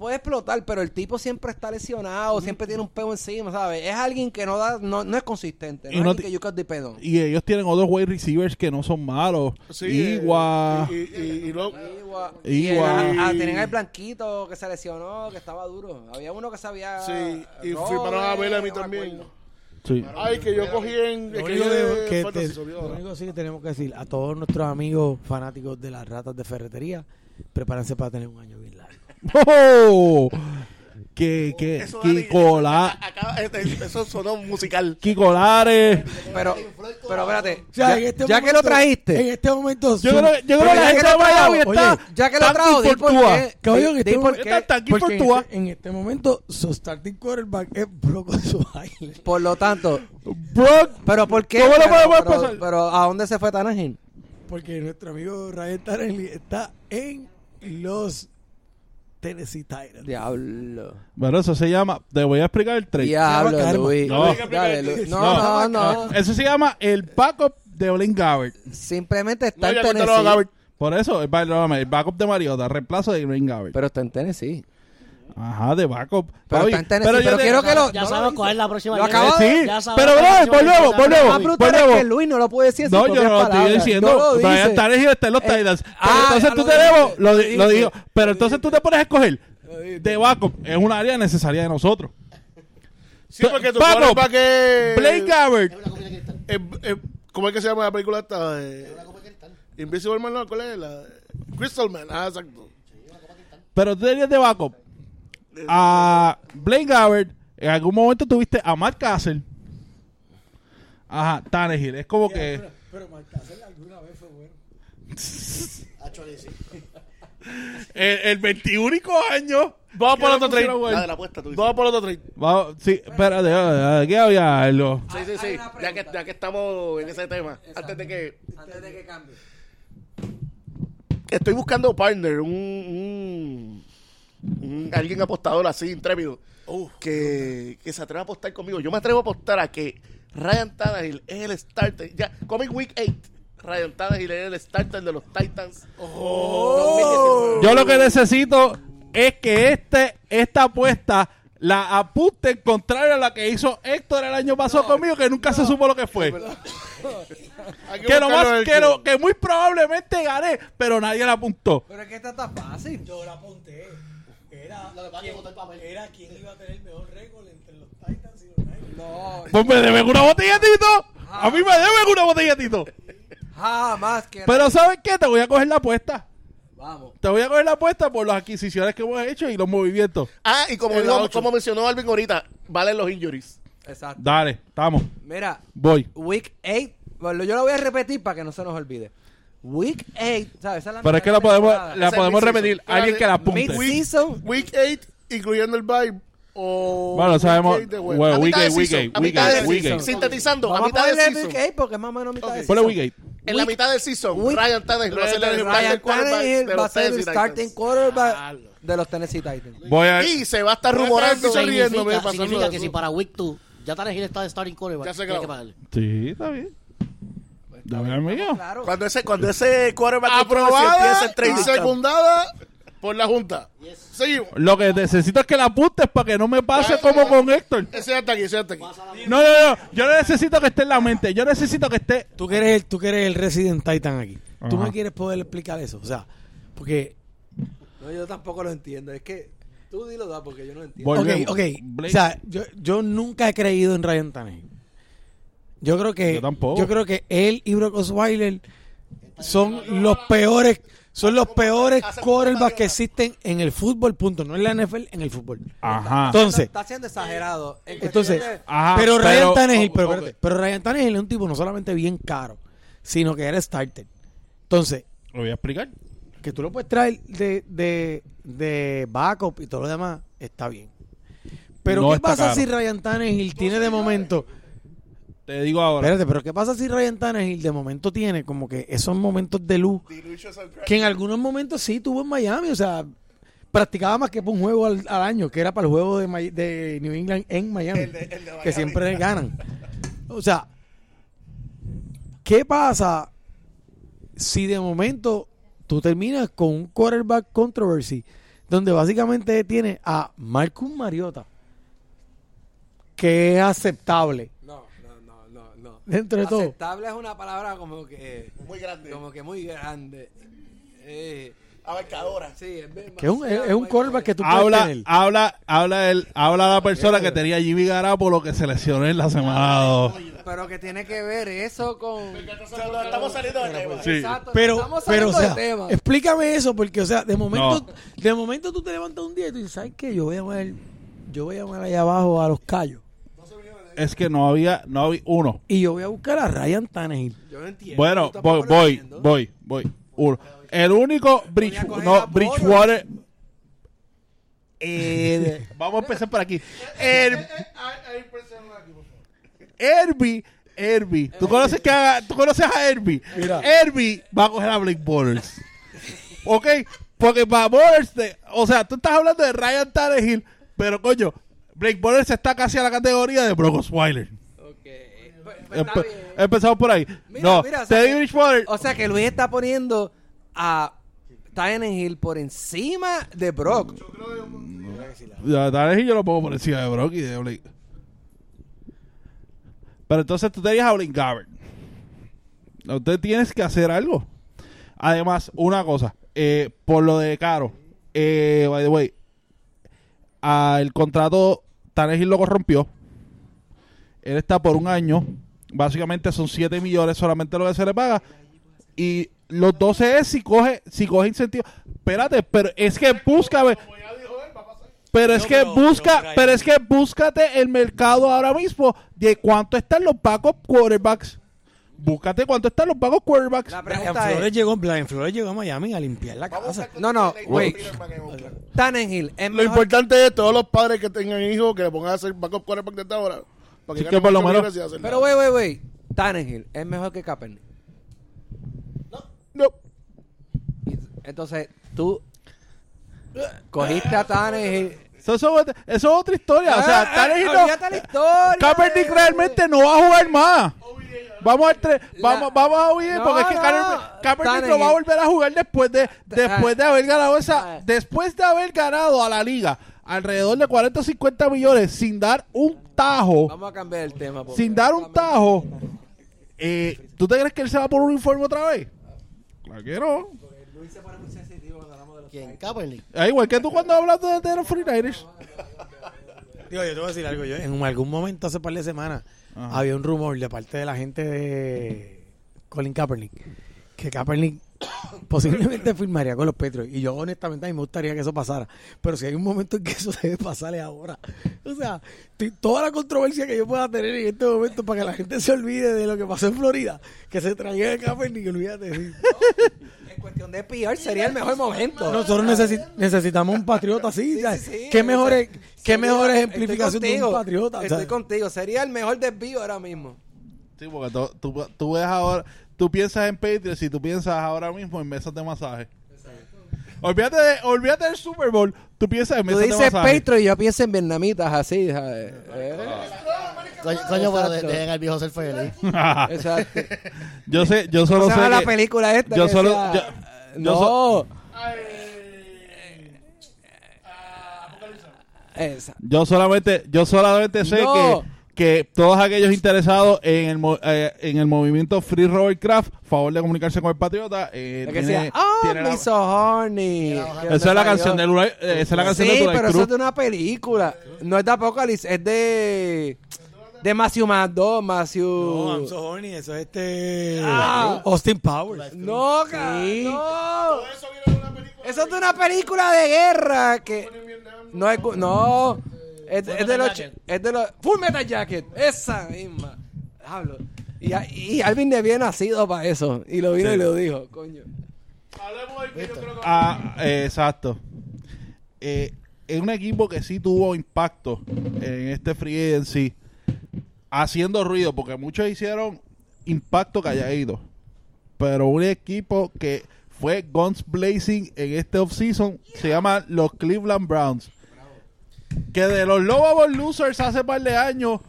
Puede explotar, pero el tipo siempre está lesionado, siempre tiene un peo encima, ¿sabes? Es alguien que no da, no, no es consistente, no Y es no que you can depend on. Y ellos tienen otros wide receivers que no son malos. Sí, eh, Igua. y, y- y luego- Igual. Igual. Y el- ah, tenían el blanquito que se lesionó, que estaba duro. Había uno que sabía. sí y firmaron a Bellamy también Sí. ay que yo cogí en Lo que único, de que te- único sí que tenemos que decir a todos nuestros amigos fanáticos de las ratas de ferretería, prepárense para tener un año. ¡Oh! Que, que, Eso, que Dani, cola- a- acaba- este- eso sonó musical. Kiko Lares. Pero, pero espérate, O sea, ya, este ya que lo trajiste, En este momento. Yo creo, yo creo la ya gente que lo de Miami trajo, está. ya que lo trajo, di por qué. Di este, por momento- qué. Está aquí porque en este, en este momento su starting quarterback es Brock Osweiler. Por lo tanto, Brock. pero ¿por qué? ¿Cómo lo pero, podemos pasar? pero ¿a dónde se fue Tannehill? Porque nuestro amigo Ryan Tannehill está en los Tennessee Titans. Diablo. Bueno, eso se llama. Te voy a explicar el trade. Diablo. Luis. No. Dale, Luis. No, No. no, no. Eso se llama el backup de Blaine Gabbert. Simplemente no está ya en Tennessee. Por eso, el, no, el backup de Mariota, reemplazo de Blaine Gabbert. Pero está en Tennessee. Ajá, de backup. Pero Papi, está en Tennessee. Pero, yo te- quiero que lo. Ya no dice. cuál es la próxima. Lo acabo Sí, de- sabemos pero bro, volvemos, volvemos. Más brutal es que Luis no lo puede decir No, yo no lo estoy palabras. diciendo. Brian dice. Tannehill está en los Eh, Titans. ah, Pero entonces tú te debo, lo, digo. Pero entonces tú te pones a escoger de backup. Es un área necesaria de nosotros. sí porque tu Backup. quarterback es Blake Gabbert. eh, eh, ¿cómo es que se llama la película esta? Invisible Man no, ¿cuál es? La, Crystal Man ah exacto Pero tú tenías de backup a Blaine Gabbert. En algún momento tuviste a Matt Castle. Ajá, Tannehill. Es como que. Pero Marcasel alguna vez fue bueno. Actually, sí. El, el 21 año. Vamos por otro trade. La de la apuesta, tú dices. vamos por otro trade Vamos, sí, espérate, aquí había algo. Sí, sí, sí. Ya que, ya que estamos en ese tema. Antes de que. Antes de que cambie. Estoy buscando partner, un, un, un- alguien apostador así, intrépido, que, que se atreva a apostar conmigo. Yo me atrevo a apostar a que Ryan Tannehill es el starter. Ya, Comic Week 8. Ryan Tannehill es el starter de los Titans. Yo lo que necesito es que este, esta apuesta la apunten contrario a la que hizo Héctor el año pasado conmigo, que nunca se supo lo que fue. Que, lo más, que, lo- que muy probablemente gané, pero nadie la apuntó. Pero es que esta está fácil. Yo la apunté. Era, Lo que pasa es que boté el papel. era quién iba a tener el mejor récord entre los Titans y los Niners. No, Pues me deben una botella, Tito. A mí me deben una botella, Tito. jamás que. Pero ¿sabes qué? Te voy a coger la apuesta. Vamos. Te voy a coger la apuesta por las adquisiciones que hemos hecho y los movimientos. Ah, y como, dijo- como mencionó Alvin ahorita, valen los injuries. Exacto. Dale, estamos. Mira, Voy. Week 8. Bueno, yo lo voy a repetir para que no se nos olvide. Week 8, ¿sabes? Esa es la Pero es que la de podemos, la es podemos mid-season. repetir. Alguien que la apunte. Mid-season. Week 8, incluyendo el bye. O Bueno, week sabemos. eight de A week mitad de 8, week season, 8, a week mitad 8, de week season. 8. Sintetizando, a Vamos a mitad de ponerle season. Week 8 porque es más o menos mitad de Ponle season. week 8. En la mitad del season, Week- Ryan Tannehill va a ser el starting Ryan quarterback Tannehill de va a los ser el Tennessee starting Titans. quarterback de los Tennessee Titans. Voy a. Y se va a estar rumorando. Significa, pasando significa que eso. si para Week 2 ya Tannehill está de starting quarterback, Ya se tiene acabó. que pagarle. Sí, está bien. Dame el mío. Claro. Cuando ese, cuando ese quarterback Aprobada empiece el y secundada por la Junta. Seguimos. Lo que necesito es que la apuntes para que no me pase como con Héctor. Ese hasta aquí, ese hasta aquí. No, no, no. Yo no necesito que esté en la mente. Yo necesito que esté. Tú que eres el, tú que eres el Resident Titan aquí. Tú Ajá. me quieres poder explicar eso. O sea, porque. No, yo tampoco lo entiendo. Es que tú dilo da porque yo no entiendo. Ok, ok. Blake. O sea, yo, yo nunca he creído en Ryan Tannehill. Yo creo que. Yo tampoco. yo creo que él y Brock Osweiler son los peores. Son los peores quarterbacks que existen en el fútbol, punto. No en la NFL, en el fútbol. Ajá. Entonces, Está siendo exagerado. En Entonces, de- Ajá, pero Ryan pero- Tannehill, pero, ok. espérate, pero Ryan Tannehill es un tipo no solamente bien caro, sino que era starter. Entonces, Lo voy a explicar. que tú lo puedes traer de, de, de backup y todo lo demás, está bien. Pero No ¿qué pasa caro. si Ryan Tannehill tiene de momento... Te digo ahora. Espérate, pero ¿qué pasa si Ryan Tannehill de momento tiene como que esos momentos de luz que en algunos momentos sí tuvo en Miami? O sea, practicaba más que por un juego al, al año, que era para el juego de, New England en Miami, que siempre ganan. O sea, ¿qué pasa si de momento tú terminas con un quarterback controversy donde básicamente tiene a Marcus Mariota, que es aceptable No, no, no, no, no. Dentro de todo? Aceptable es una palabra como que. Muy grande. Como que muy grande. Eh, Abarcadora. sí, es Que es un, es, un quarterback que tú puedes Habla, tener. habla, habla el, habla la persona que tenía Jimmy Garapolo que se lesionó en la semana 2. Pero que tiene que ver eso con. Estamos saliendo de tema. Sí. Exacto, Pero, estamos pero, o saliendo sea, de tema. explícame eso, porque, o sea, de momento, No. de momento tú te levantas un día y tú dices, ¿sabes qué? Yo voy a llamar, yo voy a llamar allá abajo a los callos Es que no había, no había uno. y yo voy a buscar a Ryan Tannehill. Yo no entiendo. Bueno, voy, voy, voy, voy. Uno. El único Bridge, a no. Bridgewater. Eh, vamos a empezar por aquí. El, Herbie, Herbie. ¿Tú conoces, que haga- ¿Tú conoces a Herbie? Mira. Herbie va a coger a Blake Borders. ¿Ok? Porque para Borders, de- o sea, tú estás hablando de Ryan Tannehill, pero coño, Blake Borders está casi a la categoría de Brock Osweiler. Ok. Pues- pues está Empe- bien. Empezamos por ahí. Mira, no, mira, o sea Teddy que- Bridgewater. O sea que Luis está poniendo a Tannehill por encima de Brock. Ya, Tannehill yo lo pongo por encima de Brock y de Blake. Pero entonces tú tenías a Blake Gabbert. Usted tienes que hacer algo. Además, una cosa. eh, por lo de Caro. Eh, by the way. el contrato Tannehill lo corrompió. Él está por un año. Básicamente son 7 millones solamente lo que se le paga. Y los 12 es si coge, si coge incentivo. Espérate, pero es que búscame. Pero es que busca, pero, pero es que búscate el mercado ahora mismo de cuánto están los backup quarterbacks. Búscate cuánto están los backup quarterbacks. La Brian pregunta Flores, es, llegó, Brian Flores llegó a Miami a limpiar la casa. No, no, wait. Tannehill es Lo mejor, importante es todos los padres que tengan hijos que le pongan a hacer backup quarterback desde ahora. Para Sí, que, ganen por lo menos- millones sin hacer Pero nada. wait, wait, wait. Tannehill es mejor que Kaepernick. No. Y- Entonces, tú cogiste a Tannehill. Eso, eso- eso es otra historia. o sea, Ah, Tannehill ah, no- olvídate la historia. Kaepernick realmente no va a jugar más. Vamos al tres, vamos, vamos a huir No, porque es que no. Kaepernick- no va a volver a jugar después de después de haber ganado esa después de haber ganado a la liga alrededor de 40 o 50 millones sin dar un tajo, Vamos a cambiar el tema. sin dar un tajo. Eh, ¿Tú te crees que él se va por un uniforme otra vez? Claro que no. ¿Quién? Kaepernick. Ah, igual que tú cuando hablas de, de los 49ers. Digo, yo te voy a decir algo. Yo, en algún momento, hace par de semanas, Ajá. había un rumor de parte de la gente de Colin Kaepernick que Kaepernick posiblemente firmaría con los Petros. Y yo, honestamente, a mí me gustaría que eso pasara. Pero si hay un momento en que eso debe pasarle ahora. O sea, toda la controversia que yo pueda tener en este momento para que la gente se olvide de lo que pasó en Florida, que se traiga de Kaepernick, olvídate. En cuestión de PR sería el mejor momento. Nosotros necesi- necesitamos un patriota así. Sí, ¿sabes? sí, sí. ¿Qué mejor, Sería- qué mejor estoy ejemplificación de un contigo, patriota? Estoy ¿sabes? contigo. Sería el mejor desvío ahora mismo. Sí, porque tú, tú, tú ves ahora, tú piensas en Patriots y tú piensas ahora mismo en mesas de masaje. Olvídate, de, olvídate del Super Bowl, tú piensas en Tú mesas de dices masaje. Petro y yo pienso en vietnamitas así. ¿sabes? Eh, Coño, coño, pero de- Exacto. dejen al viejo ser feliz. Exacto. yo sé, yo solo ¿Cómo se sé llama la que- película esta? yo que solo- decía- yo- yo no. so- Esa. Yo solamente, yo solamente sé No. que, que todos aquellos interesados en el, mo- eh, en el movimiento Free Robert Craft, favor de comunicarse con el Patriota. eh, Es que tiene- decía, oh, tiene la- so horny. esa es la canción de Lula- eh, esa es la canción Sí, de pero eso es de una película. No es de Apocalypse, es de. De Matthew Mado, Matthew. No, I'm so horny, eso es este. Ah. Austin Powers. No, ca- no. Eso es de una película de guerra que no es no es, es de los es de los Full Metal Jacket, esa misma. Hablo. Y, Alvin de bien nacido para eso y lo vino y lo dijo, coño. Ah, eh, exacto. Eh, es un equipo que sí tuvo impacto en este free agency, haciendo ruido, porque muchos hicieron impacto calladitos. Pero un equipo que fue guns blazing en este offseason se llama los Cleveland Browns. Que de los Lovable Losers hace par de años,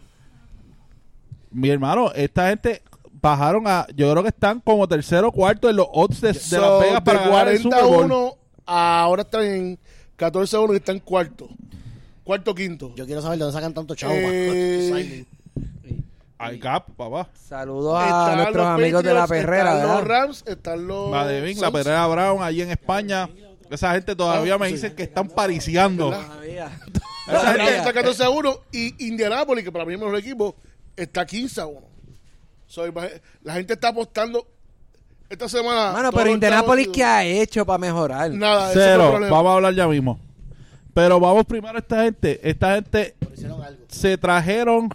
mi hermano, esta gente bajaron a. Yo creo que están como tercero o cuarto en los odds de, de So, Las Vegas para de ganar el Super Bowl. 41 ahora están en 14-1 y están cuarto. Cuarto, quinto. Yo quiero saber de dónde sacan tanto chavo Eh. Al Gap, papá. Saludos a Están nuestros amigos de la perrera, Están los. Rams, están los. La de. Perrera Brown, allí en España. Esa gente todavía me sí. dicen que están pariciando. Esa gente- está 14 a 1 y Indianapolis, que para mí es el mejor equipo, está 15 a 1. So, imag- la gente está apostando esta semana. Mano, todos pero chavos- ¿qué ha hecho para mejorar? Nada, Cero. Vamos a hablar ya mismo. Pero vamos primero a esta gente. Esta gente se trajeron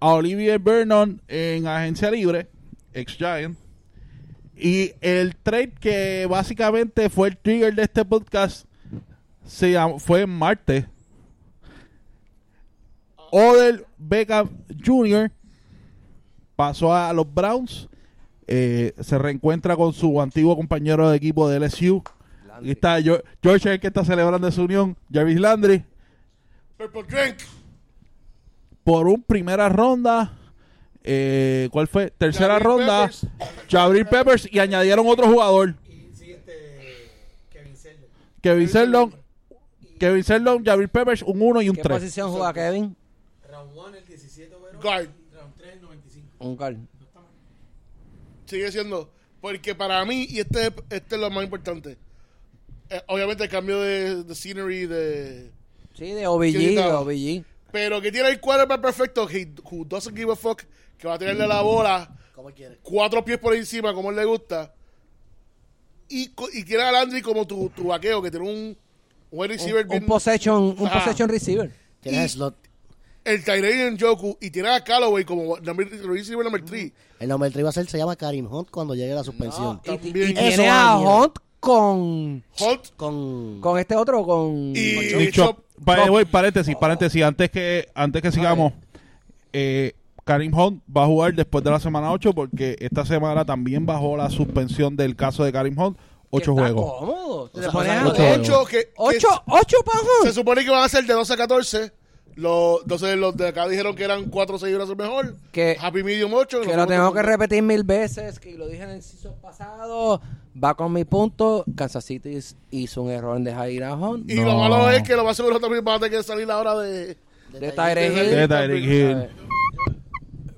a Olivier Vernon en agencia libre, ex Giant. Y el trade que básicamente fue el trigger de este podcast se llamó- fue en martes. Odell Beckham Jr. pasó a los Browns. eh, se reencuentra con su antiguo compañero de equipo de LSU. Aquí está George, el que está celebrando su unión. Jarvis Landry Purple Drink. por un primera ronda. Eh, ¿Cuál fue? Tercera Jabril ronda. Jabril Peppers y añadieron otro jugador. Kevin Serlon. Kevin Serlon, Jabril Peppers, un 1 y un ¿Qué 3. posición juega Kevin? Guard. Un guard. Sigue siendo. Porque para mí, y este, este es lo más importante. eh, obviamente el cambio de, de scenery, de. Sí, de OBG, ¿Quién de? OBG. Pero que tiene el quarterback perfecto, que who doesn't give a fuck, que va a tenerle la bola ¿Cómo él quiere? cuatro pies por encima, como él le gusta. Y, y tiene a Landry como tu, tu vaqueo, que tiene un, un receiver Un, bien- un possession, un Ah. possession receiver. Slot. el Tyrone en Joku, y tiene a Callaway como number, receiver number 3. El nombre del va a ser se llama Karim Hunt cuando llegue la suspensión. Y, y- tiene a. Hunt con, Holt Con... con este otro, con... y, Chop. By paréntesis, paréntesis. Antes que, antes que sigamos, eh, Karim Hunt va a jugar después de la semana 8 porque esta semana también bajó la suspensión del caso de Karim Hunt. que 8 está juegos. cómodo. Te O sea, pones o sea, a ocho ver. juegos. Ocho, que, que Ocho, ocho para se Hunt. supone que van a ser de 12 a 14, Los, entonces los de acá dijeron que eran 4 o 6 horas el mejor. Que- Happy Medium 8. Que lo tengo que repetir mil veces, que lo dije en el season pasado. Va con mi punto. Kansas City hizo un error en dejar ir a Hunt. Y lo No. malo es que lo más seguro también va a tener que salir ahora de... De Tyreek Hill. De Tyreek Hill.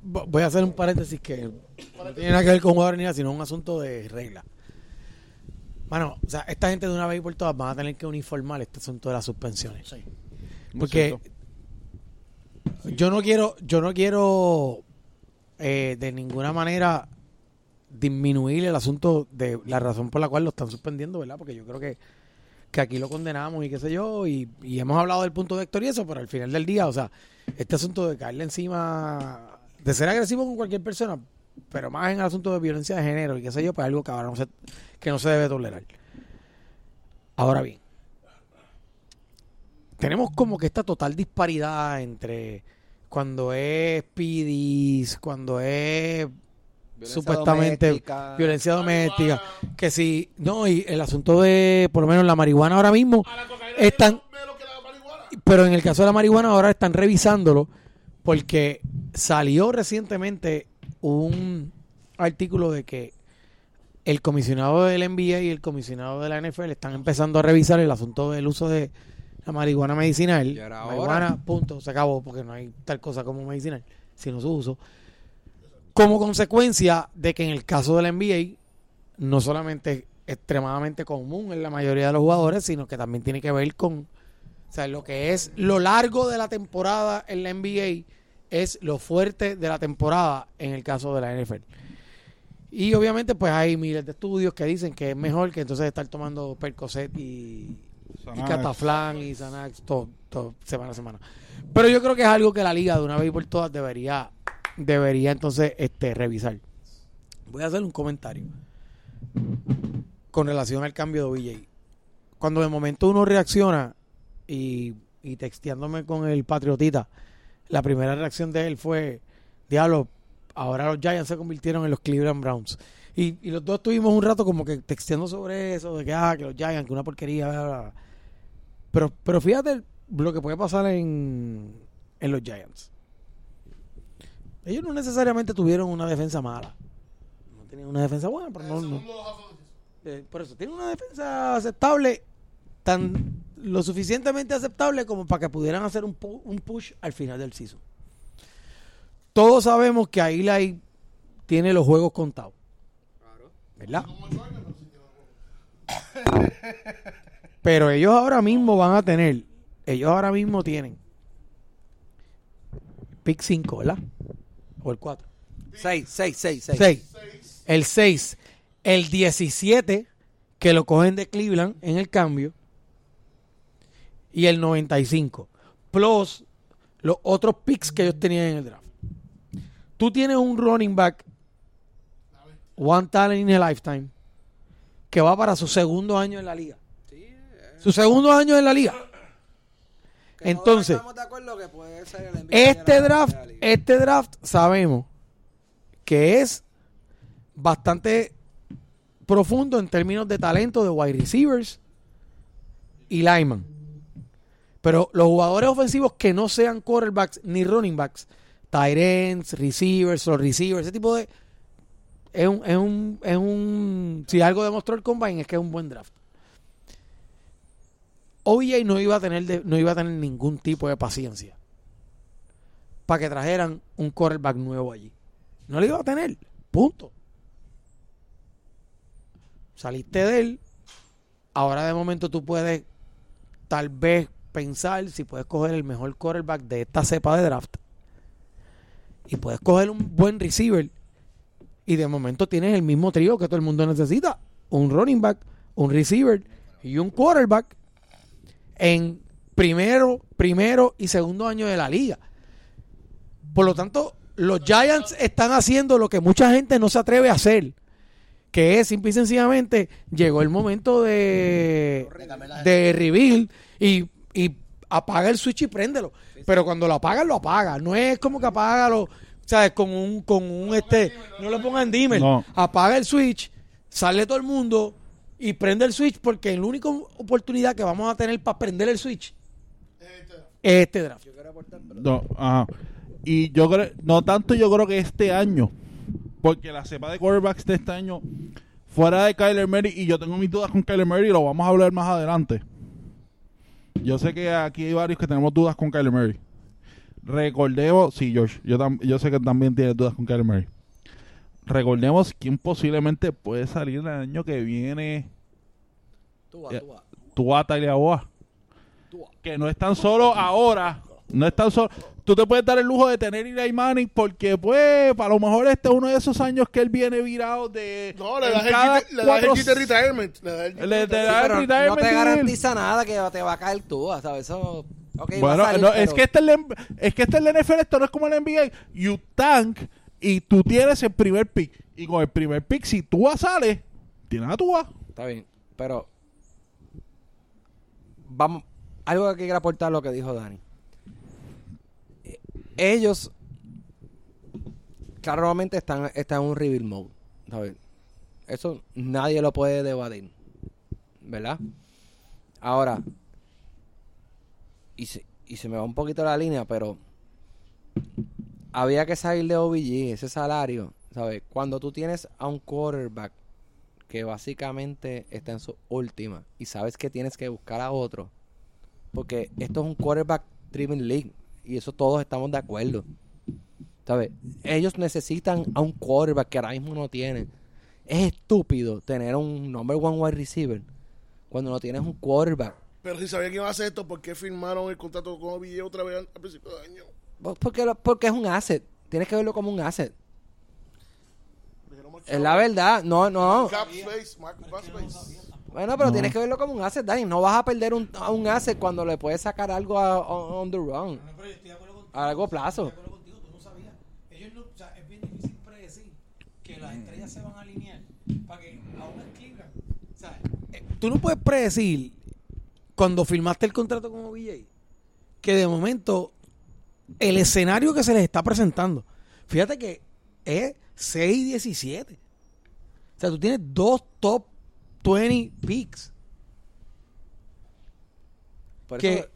Vo- Voy a hacer un paréntesis que no tiene nada que ver con jugadores ni nada, sino un asunto de regla. Bueno, o sea, esta gente de una vez y por todas van a tener que uniformar este asunto de las suspensiones. Sí. Porque yo no quiero, yo no quiero eh, de ninguna manera disminuir el asunto de la razón por la cual lo están suspendiendo, ¿verdad? Porque yo creo que, que aquí lo condenamos y qué sé yo, y, y hemos hablado del punto de Héctor y eso, pero al final del día, o sea, este asunto de caerle encima, de ser agresivo con cualquier persona, pero más en el asunto de violencia de género y qué sé yo, pues algo que ahora no se, que no se debe tolerar. Ahora bien, tenemos como que esta total disparidad entre cuando es PDs, cuando es supuestamente doméstica. violencia doméstica, que si, no, y el asunto de, por lo menos la marihuana ahora mismo, están, pero en el caso de la marihuana ahora están revisándolo porque salió recientemente un artículo de que el comisionado del NBA y el comisionado de la NFL están empezando a revisar el asunto del uso de la marihuana medicinal. Marihuana, punto, se acabó porque no hay tal cosa como medicinal, sino su uso. Como consecuencia de que en el caso del NBA no solamente es extremadamente común en la mayoría de los jugadores, sino que también tiene que ver con o sea, lo que es lo largo de la temporada en la NBA es lo fuerte de la temporada en el caso de la NFL. Y obviamente pues hay miles de estudios que dicen que es mejor que entonces estar tomando Percocet y, y. Cataflán y todo, todo, semana a semana. Pero yo creo que es algo que la liga de una vez y por todas debería debería entonces este revisar. Voy a hacer un comentario con relación al cambio de OBJ. Cuando de momento uno reacciona y, y texteándome con el patriotita, la primera reacción de él fue, diablo, ahora los Giants se convirtieron en los Cleveland Browns. Y, y los dos estuvimos un rato como que texteando sobre eso, de que, ah, que los Giants, que una porquería, bla, bla, bla. Pero, pero fíjate lo que puede pasar en, en los Giants. Ellos no necesariamente tuvieron una defensa mala. No tenían una defensa buena, pero no... no. Eh, por eso, tienen una defensa aceptable, tan lo suficientemente aceptable como para que pudieran hacer un, pu- un push al final del season. Todos sabemos que Eli tiene los juegos contados. ¿Verdad? Pero ellos ahora mismo van a tener, ellos ahora mismo tienen pick 5, ¿verdad? O el 4. 6, 6, 6, 6. 6. El 6. El 17, que lo cogen de Cleveland en el cambio. Y el 95. Plus los otros picks que ellos tenían en el draft. Tú tienes un running back, one talent in a lifetime, que va para su segundo año en la liga. Su segundo año en la liga. Entonces, Estamos de acuerdo que puede ser el MVP este draft, este draft sabemos que es bastante profundo en términos de talento de wide receivers y lineman. Pero los jugadores ofensivos que no sean quarterbacks ni running backs, tight ends, receivers, los receivers, ese tipo de es un, es un, es un si algo demostró el combine es que es un buen draft. OBJ no iba a tener de- no iba a tener ningún tipo de paciencia para que trajeran un quarterback nuevo allí. No lo iba a tener. Punto. Saliste de él. Ahora de momento tú puedes tal vez pensar si puedes coger el mejor quarterback de esta cepa de draft. Y puedes coger un buen receiver. Y de momento tienes el mismo trío que todo el mundo necesita. Un running back, un receiver y un quarterback en primero, primero y segundo año de la liga. Por lo tanto, los Giants están haciendo lo que mucha gente no se atreve a hacer, que es simple y sencillamente llegó el momento de, de reveal y, y apaga el switch y préndelo. Pero cuando lo apagan, lo apaga. No es como que apágalo, ¿sabes? Con un, con un este, no lo pongan dimmer. No. Apaga el switch, sale todo el mundo y prende el switch porque la única oportunidad que vamos a tener para prender el switch este draft. No, ajá. Y yo creo, no tanto yo creo que este año, porque la cepa de quarterbacks de este año, fuera de Kyler Murray, y yo tengo mis dudas con Kyler Murray, y lo vamos a hablar más adelante. Yo sé que aquí hay varios que tenemos dudas con Kyler Murray. Recordemos, sí, George, yo, tam- yo sé que también tienes dudas con Kyler Murray. Recordemos quién posiblemente puede salir el año que viene. Tú, Eh, vas. Tua Tagliabua. Que no es tan solo ahora. No es tan solo. Tú te puedes dar el lujo de tener Eli Manning porque, pues, a lo mejor este es uno de esos años que él viene virado de. No, le das el cada le das el retirement. Le das el Le- retirement. da el Pero no te garantiza nada que te va a caer tú, ¿sabes? Eso, Bueno, salir, no, pero- es que este es, el, es que este es el NFL, esto no es como el NBA. You tank y tú tienes el primer pick. Y con el primer pick, si Tua sale, tienes a Tua. Está bien, pero vamos, algo que quiero aportar a lo que dijo Dani. Ellos claramente están, están en un reveal mode. Eso nadie lo puede debatir, ¿verdad? Ahora, y se, y se me va un poquito la línea, pero había que salir de OBG, ese salario, ¿sabes? Cuando tú tienes a un quarterback que básicamente está en su última y sabes que tienes que buscar a otro, porque esto es un quarterback driven league y eso todos estamos de acuerdo. ¿Sabes? Ellos necesitan a un quarterback que ahora mismo no tienen. Es estúpido tener un number one wide receiver cuando no tienes un quarterback. Pero si sabían que iban a hacer esto, ¿por qué firmaron el contrato con OBJ otra vez al principio de año? Porque, lo- porque es un asset. Tienes que verlo como un asset. Dijeron, "Macho, Es la verdad. No, no. Cap space, Mark- space. Bueno, pero tienes que verlo como un asset, Dani. No vas a perder un, a un asset cuando le puedes sacar algo a, on, on the run. A largo plazo. Ellos no, o sea, es bien difícil predecir que las estrellas se van a alinear para que aún Cleveland. O sea, eh, tú no puedes predecir cuando firmaste el contrato con OBJ que de momento el escenario que se les está presentando, fíjate que es 6 y 17. O sea, tú tienes dos top 20 picks. Por Que, eso-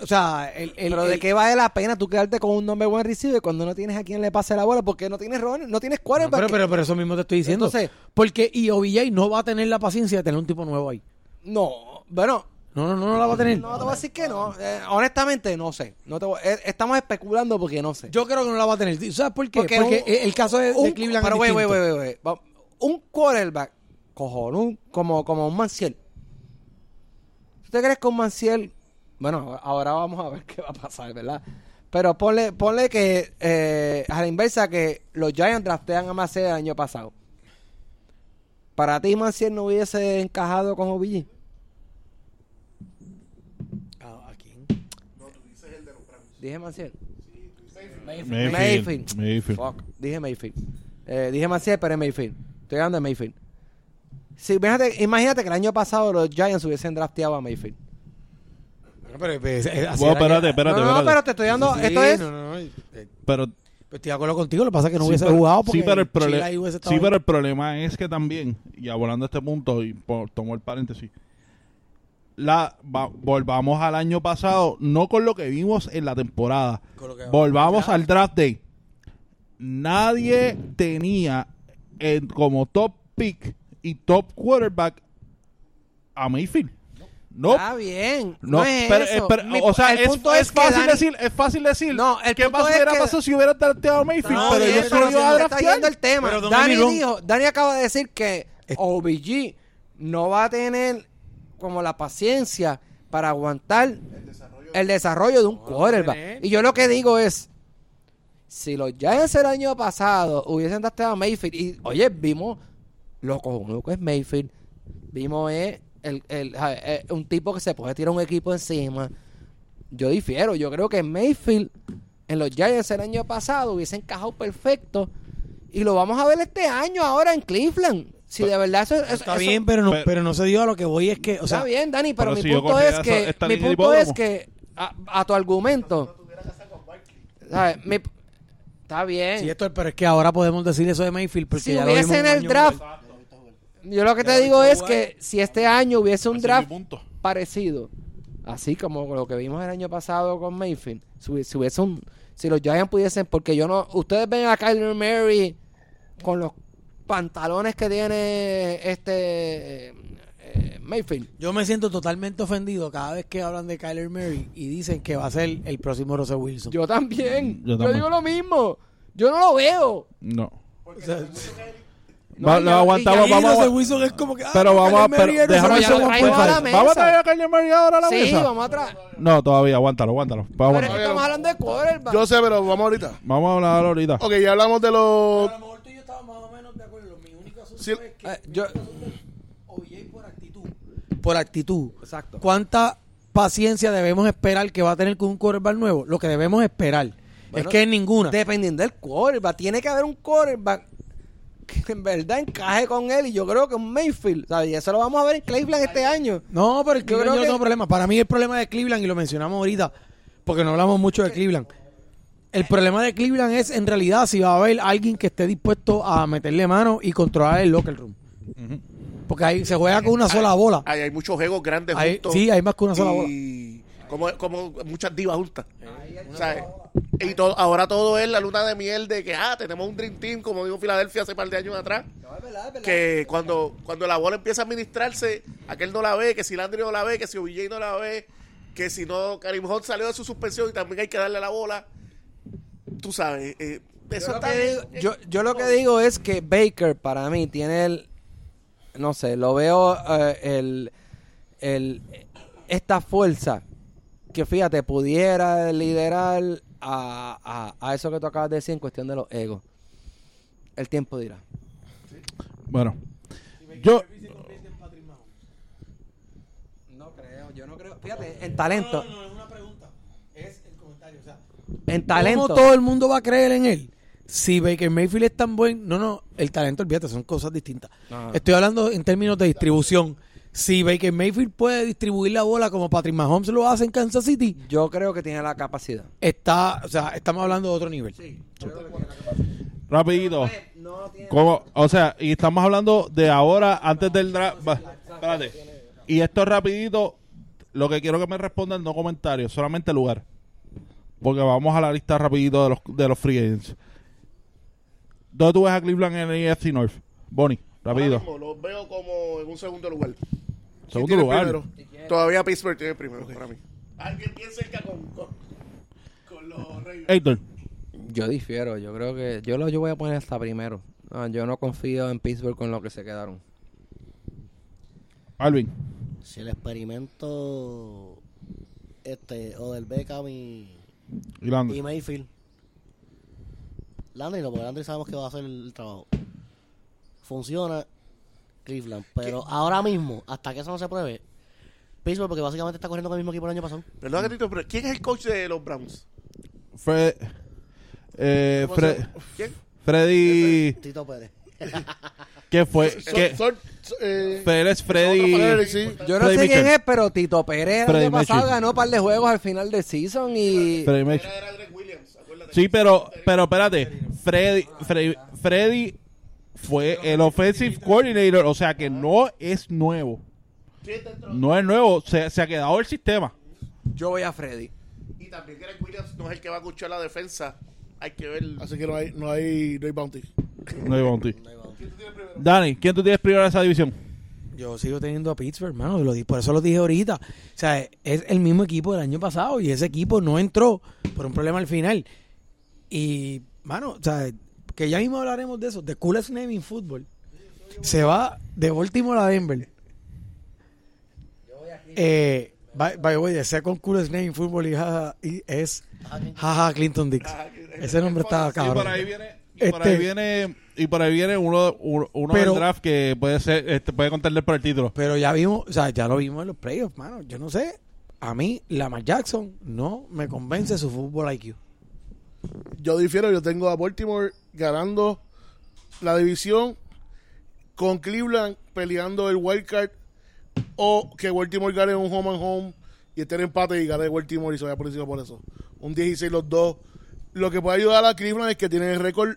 o sea, el, el- pero de el- qué vale la pena tú quedarte con un number one receiver cuando no tienes a quien le pase la bola porque no tienes runner, no tienes No, quarterback. pero, pero, pero eso mismo te estoy diciendo. Entonces- porque y OBJ no va a tener la paciencia de tener un tipo nuevo ahí. No, bueno, No, no, no, no la va a tener. no te voy a decir que no. Eh, honestamente, no sé. No te voy- eh, estamos especulando porque no sé. Yo creo que no la va a tener. ¿Sabes por qué? Porque, Porque un- el caso de, de un- Cleveland Pero wait, wait. Va- Un quarterback, cojonú, como, como un Manciel. ¿Tú te crees que un Manciel... Bueno, ahora vamos a ver qué va a pasar, ¿verdad? Pero ponle, ponle que eh, a la inversa que los Giants draftean a Manciel el año pasado. ¿Para ti Manciel no hubiese encajado con OBG? ¿A, a quién? Dije Manciel. Mayfield. Mayfield. Mayfield. Fuck, dije Mayfield. Eh, dije Maciel, pero es Mayfield. Estoy hablando de Mayfield. Sí, imagínate, imagínate que el año pasado los Giants hubiesen drafteado a Mayfield. Bueno, pero, pues, eh, Bueno, era espérate, que- espérate, no, no, espérate. pero te estoy dando. Sí, esto es. no, no, no, eh, Pero pues estoy de acuerdo contigo. Lo que pasa es que no Sí, hubiese pero- jugado porque sí, pero el, estado sí, pero el problema es que también, y hablando de este punto, y por, tomo el paréntesis, la, va- volvamos al año pasado, no con lo que vimos en la temporada, volvamos al draft day. Nadie tenía en- como top pick y top quarterback a Mayfield. No, Está bien. No, no, es pero- eso. eh, pero, Mi- o sea, el es, punto es que fácil Dani- decir, es fácil decir, No, el ¿qué punto pasó es hubiera que- pasado si hubiera drafteado a Mayfield? No, pero bien, ellos se pero lo si iban a draftear. yendo el tema. Pero Dani dijo, Dani acaba de decir que OBG no va a tener como la paciencia para aguantar el desarrollo, de un quarterback. Y yo lo que digo es, si los Giants el año pasado hubiesen drafteado a Mayfield, y oye, vimos lo cojonudo que es Mayfield, vimos eh, el, el- eh, un tipo que se puede tirar un equipo encima. Yo difiero, yo creo que Mayfield en los Giants el año pasado hubiese encajado perfecto y lo vamos a ver este año ahora en Cleveland. Si de verdad eso, eso- Está eso- bien, pero no, pero- pero no se dio a lo que voy. Es que, o sea, está bien, Dani, pero, pero mi si punto es que mi punto es que a, a tu argumento ¿sabes? Mi- está bien. sí, esto, pero es que ahora podemos decir eso de Mayfield porque si ya lo hubiese en el draft. Yo lo que te digo es que si este año hubiese un draft parecido así como lo que vimos el año pasado con Mayfield, si, hubi- si hubiese un, si los Giants pudiesen, porque yo no, ustedes ven a Kyler Murray con los pantalones que tiene este eh, Mayfield. Yo me siento totalmente ofendido cada vez que hablan de Kyler Murray y dicen que va a ser el próximo Russell Wilson. Yo también, Yo yo, también. digo lo mismo, yo no lo veo. No. O sea, No, aguantamos, vamos Russell a- Wilson es como que. ah, Pero vamos a. Pero déjame hacer un a. ¿Vamos a traer a Kyler Murray ahora a la Sí, mesa? vamos atrás. No, todavía, aguántalo, aguántalo. Vamos, Pero es a- que estamos hablando de quarterback. Yo sé, pero vamos ahorita. vamos a hablar ahorita. Ok, ya hablamos de los... A lo mejor tú y yo estábamos más o menos de acuerdo. Mi único asunto Sí. es que. Eh, yo- por actitud. Por actitud. Exacto. ¿Cuánta paciencia debemos esperar que va a tener con un quarterback nuevo? Lo que debemos esperar. Bueno, es que es ninguna. Dependiendo del quarterback. Tiene que haber un quarterback que en verdad encaje con él. Y yo creo que un Mayfield. ¿sabes? Y eso lo vamos a ver en Cleveland este año. No, pero el Yo Cleveland creo yo no que- tengo problema. Para mí el problema de Cleveland, y lo mencionamos ahorita, porque no hablamos mucho de Cleveland. El problema de Cleveland es en realidad si va a haber alguien que esté dispuesto a meterle mano y controlar el locker room. Porque ahí se juega con una sola bola. Hay, hay muchos egos grandes Hay- juntos. sí, hay más que una sola bola. y Como, como muchas divas juntas. ¿Sabes? Y todo, ahora todo es la luna de miel de que, ah, tenemos un Dream Team, como dijo Filadelfia hace un par de años atrás. Que cuando, cuando la bola empieza a administrarse, aquel no la ve, que si Landry no la ve, que si OBJ no la ve, que si no, Karim Hunt salió de su suspensión y también hay que darle la bola. Tú sabes, eh, eso Yo lo, está que digo, yo, yo lo que digo es que Baker para mí tiene el no sé, lo veo eh, el, el esta fuerza que fíjate pudiera liderar a, a, a eso que tú acabas de decir en cuestión de los egos. El tiempo dirá. Bueno, yo. No creo, yo no creo. Fíjate, en talento, no es una pregunta, es el comentario. O sea, en talento. ¿Cómo todo el mundo va a creer en él? Si Baker Mayfield es tan buen, no, no, el talento, olvídate, son cosas distintas. Ajá. Estoy hablando en términos de distribución. Si Baker Mayfield puede distribuir la bola como Patrick Mahomes lo hace en Kansas City, Yo creo que tiene la capacidad. está, o sea, estamos hablando de otro nivel. Rapidito. ¿Cómo? O sea, y estamos hablando de ahora, antes del draft. Va, Espérate. Y esto es rapidito. Lo que quiero que me respondan no comentarios, solamente lugar. Porque vamos a la lista rapidito de los, de los free agents. ¿Dónde tú ves a Cleveland en el AFC North? Bonnie, Mismo Los veo como en un segundo lugar. Segundo lugar. Todavía Pittsburgh tiene primero para mí. Alguien bien cerca con, con, con los Ravens. Héctor. Yo difiero, yo creo que yo lo yo voy a poner hasta primero. Yo no confío en Pittsburgh con lo que se quedaron. Alvin. Si el experimento este o del Beckham y, Y Landry. y Mayfield. Landry no, porque Landry sabemos que va a hacer el trabajo. Funciona Cleveland. Pero ahora mismo, hasta que eso no se pruebe, Pittsburgh, porque básicamente está corriendo con el mismo equipo el año pasado. Perdón, Gatito, pero ¿quién es el coach de los Browns? Fred, eh, ¿Cómo Fred- se- ¿Quién? Freddy. Tito Pérez. ¿Qué fue? Son- ¿Qué? son- eh, Pérez, otro Freddy. Sí. Yo no Freddy sé quién Mitchell. es, pero Tito Pérez el año pasado Mitchell. ganó un par de juegos al final del season y Freddy Mitchell. Era Greg Williams, acuérdate. Sí, pero, pero espérate. Freddy, Freddy, Freddy fue el offensive coordinator, o sea que no es nuevo. No es nuevo, se, se ha quedado el sistema. yo voy a Freddy. Y también Greg Williams no es el que va a escuchar la defensa. Hay que ver. Así que no hay, no hay, no hay bounty. No hay bounty. Dani, ¿quién tú tienes primero en esa división? Yo sigo teniendo a Pittsburgh, hermano, por eso lo dije ahorita. O sea, es el mismo equipo del año pasado y ese equipo no entró por un problema al final. Y, mano, o sea, que ya mismo hablaremos de eso, de coolest name in football. Se va de Baltimore a Denver. Eh, by, by the way, the second coolest name in football y jaja, y es Jaja Clinton Dix. Ese nombre está Y cabrón. por ahí viene, y por ahí Este- viene, y por ahí viene uno, uno, uno Pero- del draft que puede ser, este, puede contarle por el título. Pero ya vimos, o sea, ya lo vimos en los playoffs, mano. Yo no sé. A mí, Lamar Jackson no me convence su fútbol IQ. Yo difiero, yo tengo a Baltimore ganando la división con Cleveland peleando el wild card o que Baltimore gane un home and home y esté en empate y gane Baltimore y se vaya por encima por eso. Un 16 los dos. Lo que puede ayudar a Cleveland es que tienen el récord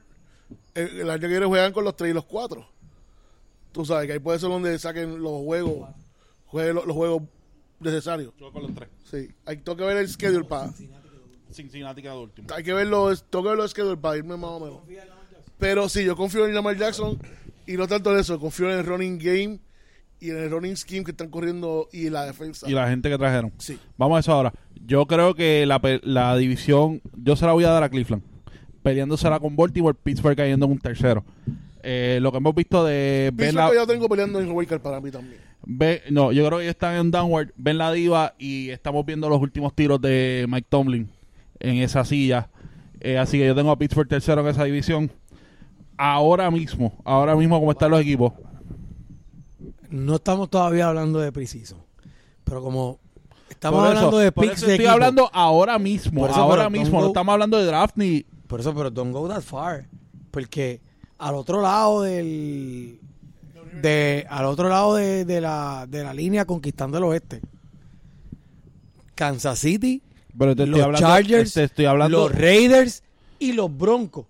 el, el año que viene juegan con los 3 y los 4. Tú sabes que ahí puede ser donde saquen los juegos, jueguen los, los juegos necesario. Yo con los tres. Sí, hay tengo que ver el schedule para Cincinnati queda último. hay que verlo, tengo que ver los schedule para irme más o menos. Pero sí, yo confío en Lamar Jackson y no tanto en eso, confío en el running game y en el running scheme que están corriendo y la defensa. Y la gente que trajeron. Sí. Vamos a eso ahora. Yo creo que la, la división, yo se la voy a dar a Cleveland. Peleándosela con Baltimore, Pittsburgh cayendo en un tercero. Eh, lo que hemos visto de Ben Pienso la- que yo tengo peleando en para mí también. ve- no, yo creo que ellos están en downward, ven la diva y estamos viendo los últimos tiros de Mike Tomlin en esa silla. Eh, así que yo tengo a Pittsburgh tercero en esa división. Ahora mismo, ahora mismo como están los equipos. No estamos todavía hablando de preciso. Pero como estamos Por eso- hablando de por picks eso de estoy equipo, hablando ahora mismo, Por eso, ahora mismo, no estamos hablando de draft ni Por eso, pero don't go that far. Porque al otro lado del. De, al otro lado de, de la, de la línea conquistando el oeste. Kansas City, pero te estoy los hablando, Chargers, te estoy hablando los Raiders y los Broncos.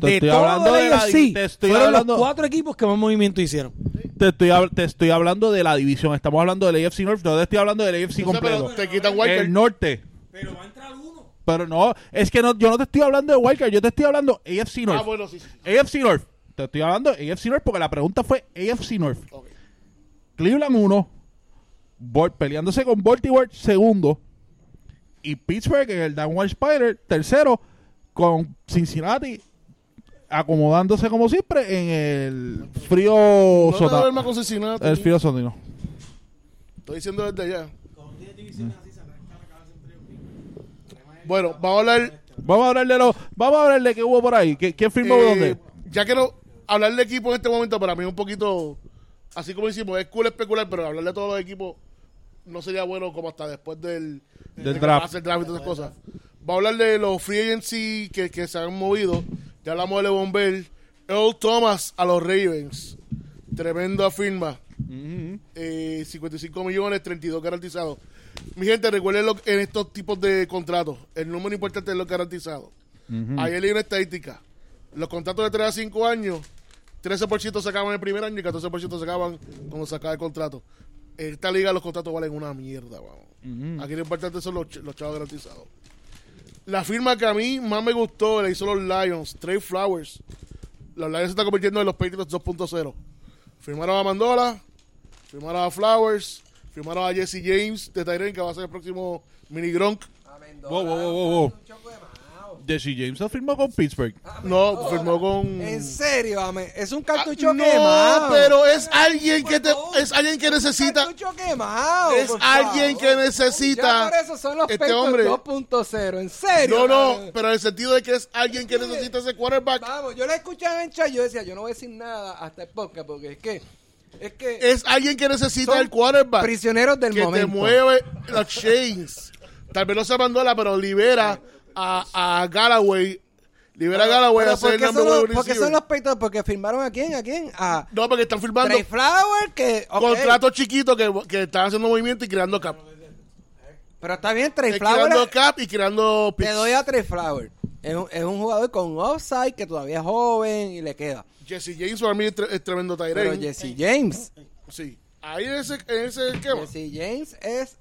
Te de estoy todo hablando de la di- te estoy fueron hablando- los cuatro equipos que más movimiento hicieron. te estoy, te estoy hablando de la división, estamos hablando del AFC North, no te estoy hablando del AFC No sé, pero completo. te quitan. El norte. Pero va a entrar uno. Pero no, es que no, yo no te estoy hablando de Wildcard, yo te estoy hablando AFC North. Ah, bueno, sí, sí. AFC North. Te estoy hablando de AFC North porque la pregunta fue AFC North. Ok. Cleveland 1, peleándose con Baltimore segundo y Pittsburgh en el Downward Spider tercero con Cincinnati acomodándose como siempre en el frío No sota- duermas con Cincinnati. el frío sotino. Estoy diciendo desde allá. Bueno, vamos a hablar. Vamos a hablar de lo, vamos a hablar de qué hubo por ahí. ¿Qui- ¿Quién firmó eh, dónde? Ya quiero hablar de equipo en este momento, para mí es un poquito. Así como decimos, es cool especular, pero hablar de todos los equipos no sería bueno como hasta después del, Del draft. el draft y todas esas cosas. Vamos a hablar de los free agency que, que se han movido. Ya hablamos de Levon Bell. Earl Thomas a los Ravens. Tremenda firma. Eh, 55 millones, 32 garantizados. Mi gente, recuerden lo- en estos tipos de contratos, el número importante es lo garantizado. Ayer leí una estadística. Los contratos de 3 a 5 años, 13% se acaban el primer año y 14% se acaban cuando se acaba el contrato. En esta liga los contratos valen una mierda, vamos. Aquí lo importante son los, los chavos garantizados. La firma que a mí más me gustó la hizo los Lions, Trey Flowers. Los Lions se están convirtiendo en los Patriots 2.0. Firmaron a Mandola, firmaron a Flowers, firmaron a Jesse James de Tyrene, que va a ser el próximo mini Gronk. Wow, wow, wow, wow, wow. Jesse James no firmó con Pittsburgh. No, firmó con... En serio, ame, es un Ah, cartucho no, quemado. pero es alguien que te, es alguien que Un necesita, cartucho quemado. es por alguien favor. que necesita. Ya por eso son los este Patriots hombre. 2.0, en serio. No, no, pero en el sentido de que es alguien que necesita ese quarterback. Vamos, yo la escuchaba en chat, yo decía, yo no voy a decir nada hasta el podcast porque es que es que Es alguien que necesita el quarterback. prisioneros del que momento. te mueve los chains. Tal vez no se Mandola, pero libera a, a Galloway. Libera a Galloway Pero a ser ¿por el number one los, por qué receiver. son los Patriots? Porque firmaron a quién, a quién, a No, porque están firmando Trey Flower que ok, contratos chiquitos que, que están haciendo movimiento y creando cap. Pero está bien, Trey Flower. creando cap y creando Te picks. doy a Trey Flower. Es un, es un jugador con offside que todavía es joven y le queda. Jesse James para mí es, tre- es tremendo Pero Tyrene. Jesse James, Sí. Ahí en ese, en ese esquema. Jesse James es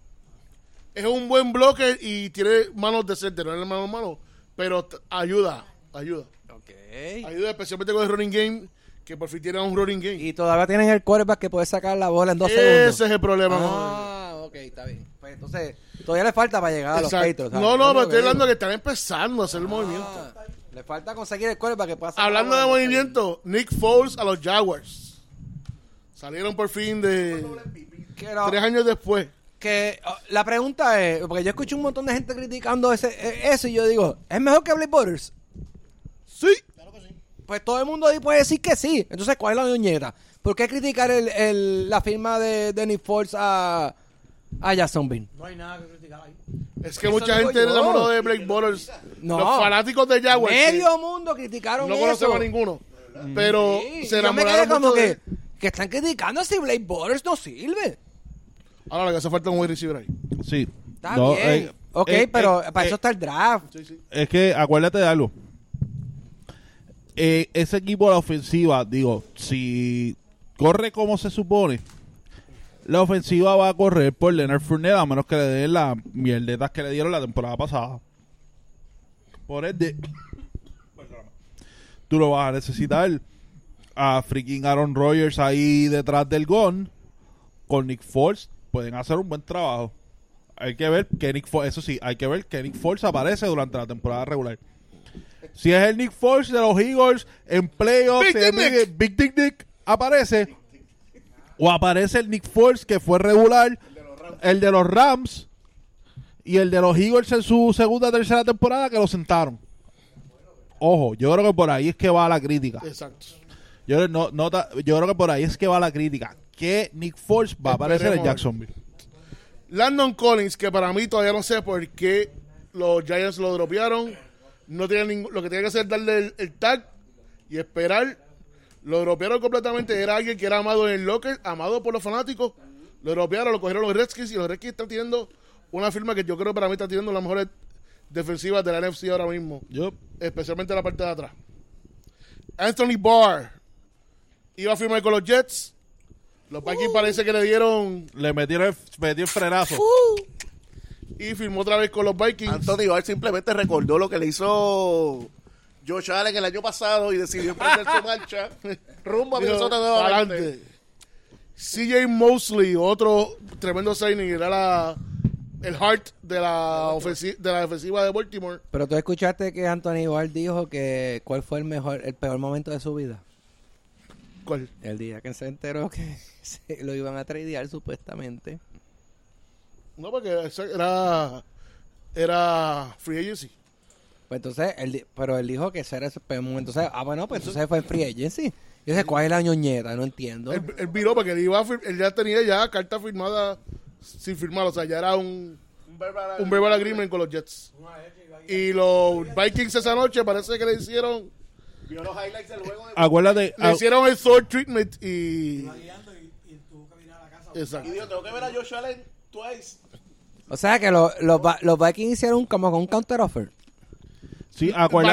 Es un buen bloque y tiene manos decentes, no es mano mano, pero ayuda, ayuda. Ok. Ayuda especialmente con el running game, que por fin tiene un running game. Y todavía tienen el quarterback que puede sacar la bola en dos Ese segundos. es el problema. Ah, ok, está bien. Pues entonces, todavía le falta para llegar a los. Patriots. No, no, pero estoy hablando digo. que están empezando a hacer el movimiento. Ah, le falta conseguir el quarterback que pueda sacar Hablando la de movimiento, Nick Foles a los Jaguars. Salieron por fin de tres años después. Que oh, la pregunta es, porque yo escucho un montón de gente criticando ese, eh, eso y yo digo, ¿es mejor que Blake Borders? Sí. Pues todo el mundo ahí puede decir que sí. Entonces, ¿cuál es la ñoñeta? ¿Por qué criticar el, el- la firma de, de Nick Foles a, a Jacksonville? No hay nada que criticar ahí. Es que Eso mucha gente enamoró de Blake Bortles. No. Los fanáticos de Jaguars. sí, Medio mundo criticaron no eso. conocemos a ninguno. Pero Sí, se yo me enamoraron quedé como mucho que, de- que están criticando si Blake Borders no sirve. Ahora lo que hace falta es un wide receiver ahí. Sí. Está No, bien. eh, ok, eh, pero eh, para eh, eso está el draft. Sí, sí. Es que acuérdate de algo. Eh, ese equipo a la ofensiva, digo, si corre como se supone, la ofensiva va a correr por Leonard Fournette a menos que le den las mierdetas que le dieron la temporada pasada. Por ende, tú lo vas a necesitar a freaking Aaron Rodgers ahí detrás del gon con Nick Foles pueden hacer un buen trabajo. Hay que ver que Nick Foles, eso sí, hay que ver que Nick Foles aparece durante la temporada regular. Si es el Nick Foles de los Eagles en playoffs, Big Dick Big, Big Dick Nick aparece o aparece el Nick Foles que fue regular, el de los Rams y el de los Eagles en su segunda tercera temporada que lo sentaron. Ojo, yo creo que por ahí es que va la crítica. Exacto. Yo, no, nota- yo creo que por ahí es que va la crítica. Que Nick Foles va a aparecer en. Jacksonville. Landon Collins, que para mí todavía no sé por qué los Giants lo dropearon. No tiene lo que tenía que hacer es darle el, el tag y esperar. Lo dropearon completamente. Era alguien que era amado en el locker, amado por los fanáticos. Lo dropearon, lo cogieron los Redskins y los Redskins están teniendo una firma que yo creo que para mí está teniendo las mejores defensivas de la NFC ahora mismo. Especialmente la parte de atrás. Anthony Barr iba a firmar con los Jets. Los Vikings parece que le dieron le metieron el, metió el frenazo. y firmó otra vez con los Vikings. Anthony Barr simplemente recordó lo que le hizo Josh Allen el año pasado y decidió emprender su marcha rumbo a Minnesota nuevamente. "Pa'lante". CJ Mosley, otro tremendo signing, era la, el heart de la, ofensi- de la defensiva de Baltimore. Pero tú escuchaste que Anthony Barr dijo que cuál fue el mejor, el peor momento de su vida. El día que se enteró que se lo iban a tradear supuestamente. No, porque ese era, era free agency. Pues entonces, él, di- pero él dijo que ese era momento. Entonces, ah, bueno, pues entonces fue en free agency. Yo sé cuál es la ñoñeta, no entiendo. Él, él viró porque él, iba él ya tenía ya carta firmada sin firmar, o sea, ya era un, un verbal agreement con los Jets. Y los Vikings esa noche parece que le hicieron Vio los highlights del juego de... Acuérdate, le hicieron el sword treatment y exacto. Y dijo, tengo que ver a Josh Allen twice. O sea que lo- los, los Vikings hicieron como con un counter offer. sí, acuerda-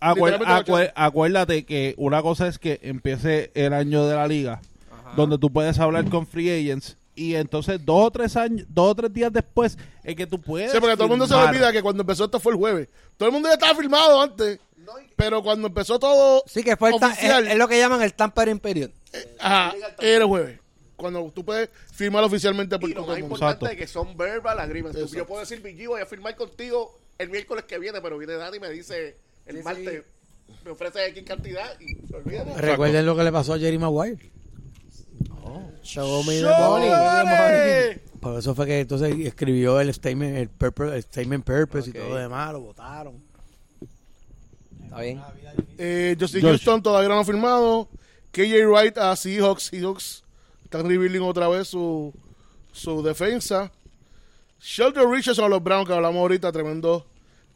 acuer- literalmente acue- bacharon. acuérdate que una cosa es que empiece el año de la liga, donde tú puedes hablar con free agents y entonces dos o tres años, dos o tres días después es que tú puedes. Sí, porque todo el mundo se olvida que cuando empezó esto fue el jueves. Todo el mundo ya estaba firmado antes. Pero cuando empezó todo Sí, que fue oficial, es, es lo que llaman el tampering period. ajá, era el jueves. Cuando tú puedes firmar oficialmente por Y lo más importante es que son verbal agreements. Yo puedo decir, Big voy a firmar contigo el miércoles que viene, pero viene Dani y me dice el martes, me ofrece X cantidad y olvídate. Recuerden lo que le pasó a Jerry Maguire. Show me the ¡Show money. me! Por eso fue que entonces escribió el statement, el, purpose- el statement purpose y todo lo demás, lo votaron. ¿Está bien? Eh, Justin Josh. Houston todavía no ha firmado. KJ Wright a Seahawks. Seahawks están rebuilding otra vez su, su defensa. Shelter Richardson a los Browns, que hablamos ahorita, tremendo.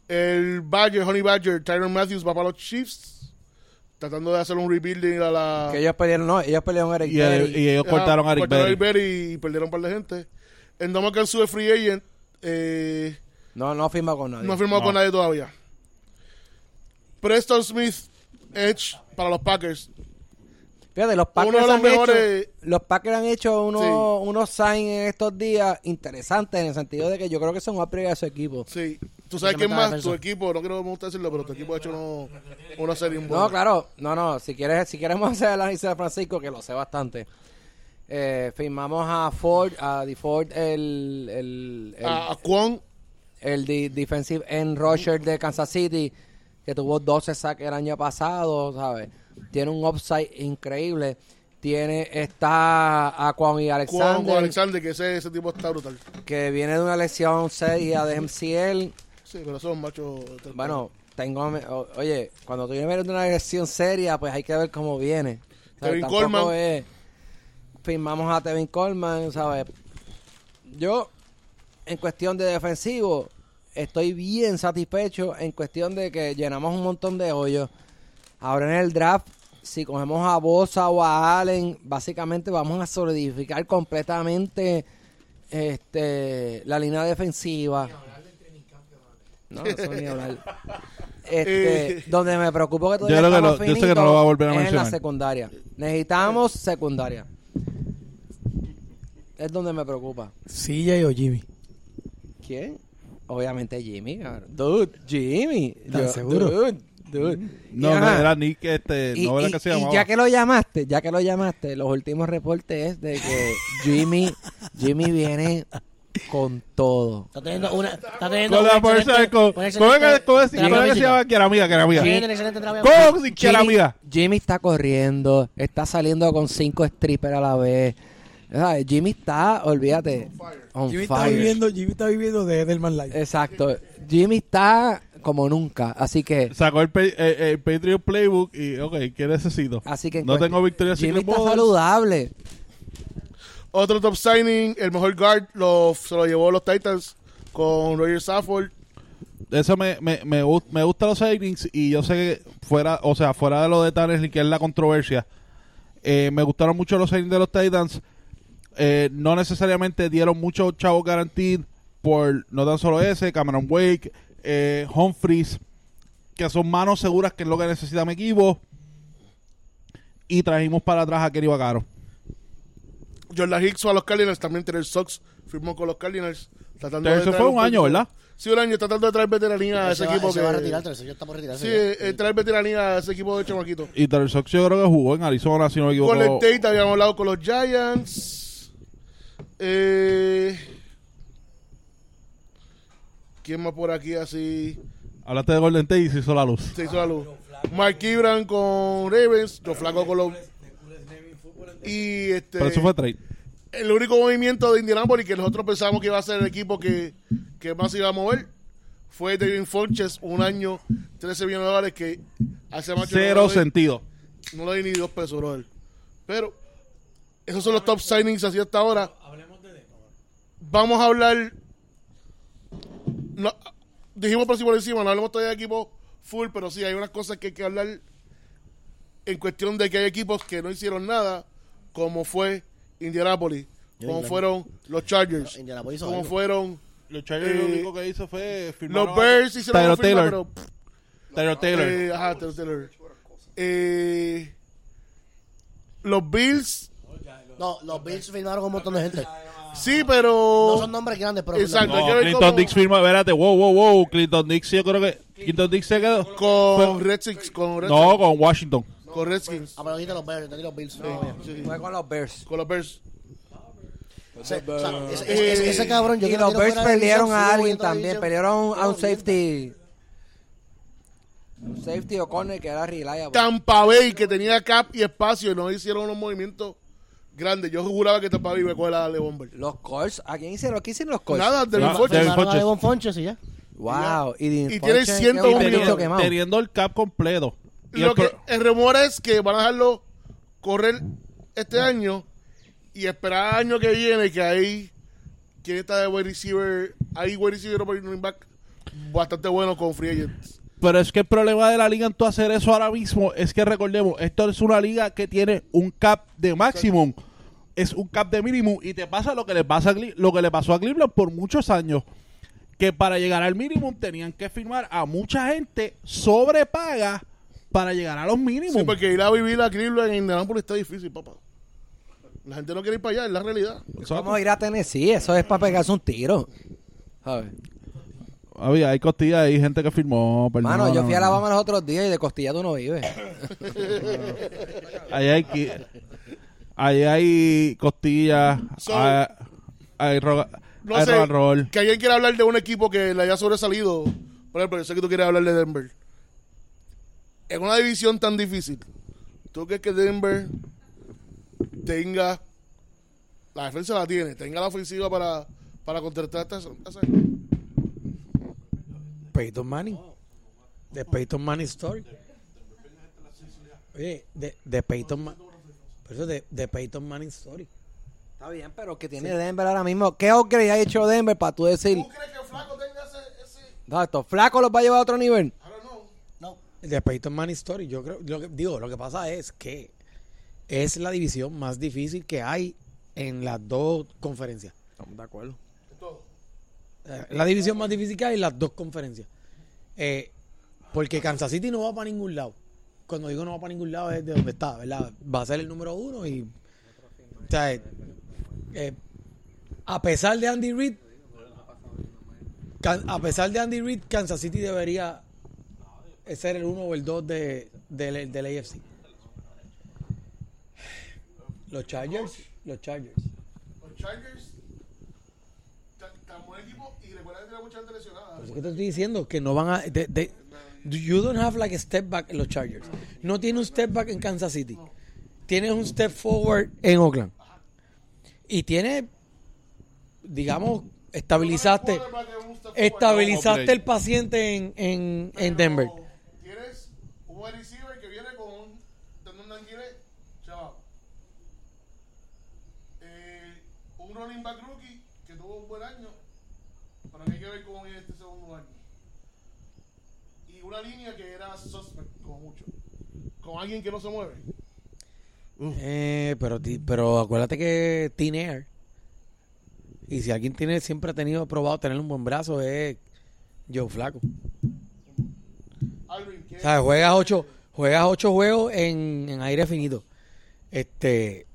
El Badger, Honey Badger, Tyron Matthews va para los Chiefs. Tratando de hacer un rebuilding a la... Que ellos pelearon, no, ellos pelearon a Eric Y, el- Berry. y ellos Ajá, cortaron a Rick cortaron Berry. Berry y perdieron un par de gente. El Domo Kansu de Free Agent eh, No, no firma con nadie. no ha firmado No. con nadie todavía. Preston Smith, Edge para los Packers. Fíjate, los Packers, Uno de los han mejores- hecho, los Packers han hecho unos, Sí. unos signs en estos días interesantes en el sentido de que yo creo que son upgrade a su equipo. Sí. Tú sabes quién más, tu equipo, no quiero me gusta decirlo, pero tu equipo ha hecho uno- una serie muy No, claro, no, no, si quieres, si queremos hacer el análisis de Francisco, que lo sé bastante. Eh, firmamos a Ford, a DeFord, el, el, el, A, a Kwon, el de- defensive end rusher de Kansas City, que tuvo 12 sacks el año pasado, ¿sabes? Tiene un upside increíble. Tiene, está a Kwon y Alexander, con Alexander, que ese, ese tipo está brutal. que viene de una lesión seria de MCL. Sí, pero son machos. Bueno, tengo, o- oye, cuando tú vienes de una lesión seria, pues hay que ver cómo viene. ¿Sabes? Tevin Coleman. es- firmamos a Tevin Coleman, ¿sabes? Yo, en cuestión de defensivo, estoy bien satisfecho en cuestión de que llenamos un montón de hoyos. Ahora en el draft, si cogemos a Bosa o a Allen, básicamente vamos a solidificar completamente este, la línea defensiva. No, eso ni hablar. Este, Eh. donde me preocupo que todavía Yo creo que estamos lo- yo sé que no lo va a volver a es en la mencionar. secundaria. Necesitamos secundaria. es donde me preocupa. CJ o Jimmy. ¿Quién? Obviamente Jimmy, cabrón. Dude, Jimmy. ¿Estás seguro? Dude, dude. No, Y no, ajá, era Nick, este, y, no era y- que se y llamaba. ya que lo llamaste, ya que lo llamaste, los últimos reportes es de que Jimmy, Jimmy viene con todo. Está teniendo una. Está teniendo Con la una fuerza, con, con, con, terapia que se física. llama que era amiga, que era amiga. Que era Jimmy, amiga. Jimmy está corriendo, está saliendo con cinco strippers a la vez. ¿Sabes? Jimmy está, olvídate, on Jimmy está viviendo, Jimmy está viviendo de Edelman Life. Exacto. Jimmy está como nunca, así que Sacó el, pa- eh, el Patriot Playbook y, ok, ¿qué necesito? así que no tengo victoria Jimmy está saludable. Otro top signing, el mejor guard lo, se lo llevó los Titans con Roger Safford. Eso me, me, me, gust- me gusta los signings y yo sé que fuera, o sea, fuera de lo de Tannehill, que es la controversia, eh, me gustaron mucho los signings de los Titans. Eh, no necesariamente dieron muchos chavos guaranteed por no tan solo ese, Cameron Wake, eh, Humphries, que son manos seguras que es lo que necesita mi equipo. Y trajimos para atrás a Kerry Bacaro. Jordan Hicks fue a los Cardinals, también Terrell Sox firmó con los Cardinals. Tratando Eso traer fue un año, ¿verdad? Sí, un año, tratando de traer veteranía a ese equipo. se que, va a retirar, está por retirarse. Sí, ya. eh, traer veteranía a ese equipo de chamaquito. Y Terry Sox yo creo que jugó en Arizona, si no me equivoco. Golden Tate habíamos hablado con los Giants. Eh, ¿Quién más por aquí así? Hablaste de Golden Tate y se hizo la luz. Se hizo la luz. Mark Ibran con Ravens, Joe Flaco con los... Y este... Pero eso fue trade. el único movimiento de Indianapolis que nosotros pensábamos que iba a ser el equipo que, que más iba a mover fue David Funches, un año, 13 millones de dólares que hace más Cero sentido. no le di ni dos pesos, brother. Pero esos son los top signings así hasta ahora. Vamos a hablar. No, dijimos por encima por encima, no hablemos todavía de equipo full, pero sí hay unas cosas que hay que hablar en cuestión de que hay equipos que no hicieron nada, como fue Indianapolis, como fueron los Chargers, No, como algo. fueron Los Chargers Eh, lo único que hizo fue firmar los Bears hicieron Tyler firma, Taylor. pero Taylor Taylor. Eh, ajá, Taylor Taylor. Eh, los Bills, No, los Bills firmaron con un montón de gente. Sí, pero. No son nombres grandes, pero. Exacto. no, Clinton Dix firma, espérate, wow, wow, wow. Clinton Dix, yo creo que Clinton Dix se quedó. Con Fue- Redskins. Con Redskins. No, con Washington. Con Redskins. Ah, pero dijiste los Bears, entendí los Bills. No. Sí, con los Bears. Con los Bears. Ese, o sea, ese, ese- ese- ese cabrón, yo y los Bears división, a alguien también. Perdieron a un safety. Un safety o corner que era reliable. Tampa Bay, que tenía cap y espacio, y no hicieron unos movimientos grandes. Yo juraba que Tampa Bay iba a coger a Leon Bell. Los Colts. ¿A quién hicieron? ¿Qué hicieron los Colts? Nada, de Funches. Devin Firmaron a. Devon Funches y ya. Wow. Y, Y tiene 101 Y un teniendo, minuto quemado. teniendo el cap completo. Y Lo el que, pro- el rumor es que van a dejarlo correr este año y esperar el año que viene que ahí quien está de wide receiver, hay wide receiver o running back bastante bueno con free agents. Pero es que el problema de la liga en tu hacer eso ahora mismo es que recordemos, esto es una liga que tiene un cap de maximum, es un cap de mínimo y te pasa lo que le pasa a Cle- lo que le pasó a Cleveland por muchos años, que para llegar al mínimo tenían que firmar a mucha gente sobrepaga para llegar a los mínimos. Sí, porque ir a vivir a Cleveland en Indianapolis está difícil, papá. La gente no quiere ir para allá, es la realidad. Vamos a ir a Tennessee. Eso es para pegarse un tiro. ¿Sabes? Había, hay costillas, hay gente que firmó. Mano, yo fui a Alabama los otros días y de costilla tú no vives. Ahí hay, ahí hay costillas, So- hay, hay, roga- No hay sé, rock and roll. que alguien quiera hablar de un equipo que le haya sobresalido. Por ejemplo, yo sé que tú quieres hablar de Denver. En una división tan difícil, ¿tú crees que Denver tenga la defensa la tiene, tenga la ofensiva para, para contratar a esta- a esa- Peyton Manning. De Peyton Manning Story. Oye, de, de Peyton Manning. Por eso de, de Peyton Manning Story. Está bien, pero que tiene Denver ahora mismo. ¿Qué upgrade ha hecho Denver para tú decir, ¿Tú crees que Flaco tenga ese, ese flacos los va a llevar a otro nivel? No. De Peyton Manning Story. Yo creo, lo que, digo, lo que pasa es que es la división más difícil que hay en las dos conferencias. Estamos de acuerdo. Eh, La división más difícil que hay las dos conferencias. Eh, porque Kansas City no va para ningún lado. Cuando digo no va para ningún lado es de donde está, ¿verdad? Va a ser el número uno y. Eh, eh, a pesar de Andy Reid, a pesar de Andy Reid, Kansas City debería ser el 1 o el 2 de, del, del AFC. Los Chargers, los Chargers. Los Chargers, tan, tan buen equipo y recuerda que tiene mucha gente lesionada. Por eso que te estoy diciendo que no van a. de- de- you don't have like a step back en los Chargers. No tiene un step back en Kansas City. Tienes un step forward en Oakland. Y tiene, digamos, estabilizaste, estabilizaste el paciente en, en, en Denver. Pero Tienes un wide receiver que viene con un tendón de Aquiles, chaval. Eh, un running back rookie que tuvo un buen año, pero hay que ver cómo viene este segundo año. Y una línea que era suspect, como mucho. Con alguien que no se mueve. Eh, pero, ti- pero acuérdate que Thin Air. Y si alguien tiene siempre ha tenido probado tener un buen brazo es Joe Flaco. Alvin, O sea, juegas ocho, juegas ocho juegos en, en aire finito. Este.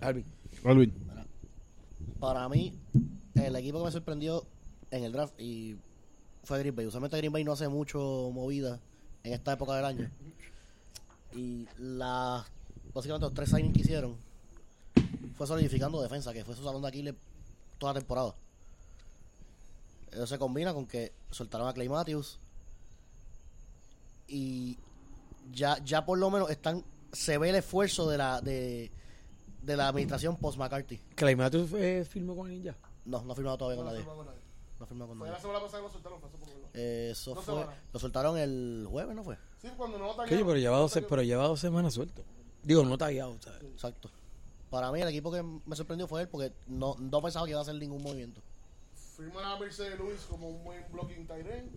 Alvin. Alvin. Para mí, el equipo que me sorprendió en el draft y fue Green Bay. Usualmente Green Bay no hace mucho movida en esta época del año. Y las básicamente los tres signings que hicieron fue solidificando defensa, que fue su salón de Aquiles toda la temporada. Eso se combina con que soltaron a Clay Matthews y ya, ya por lo menos están se ve el esfuerzo de la de, de la administración post McCarthy. Clay Matthews eh, firmó con él ya. No, no ha firmado todavía con no nadie. No firmado con Fue nadie. la semana pasada que lo soltaron, fue hace poco, ¿verdad? Eh, Eso Dos fue. semanas. Lo soltaron el jueves, ¿no fue? Sí, cuando no lo Oye, pero lleva dos, pero lleva dos semanas suelto. Digo, no tagueado, ¿sabes? Exacto. Para mí, el equipo que me sorprendió fue él porque no, no pensaba que iba a hacer ningún movimiento. Firma a Mercedes Luis como un buen blocking tight end.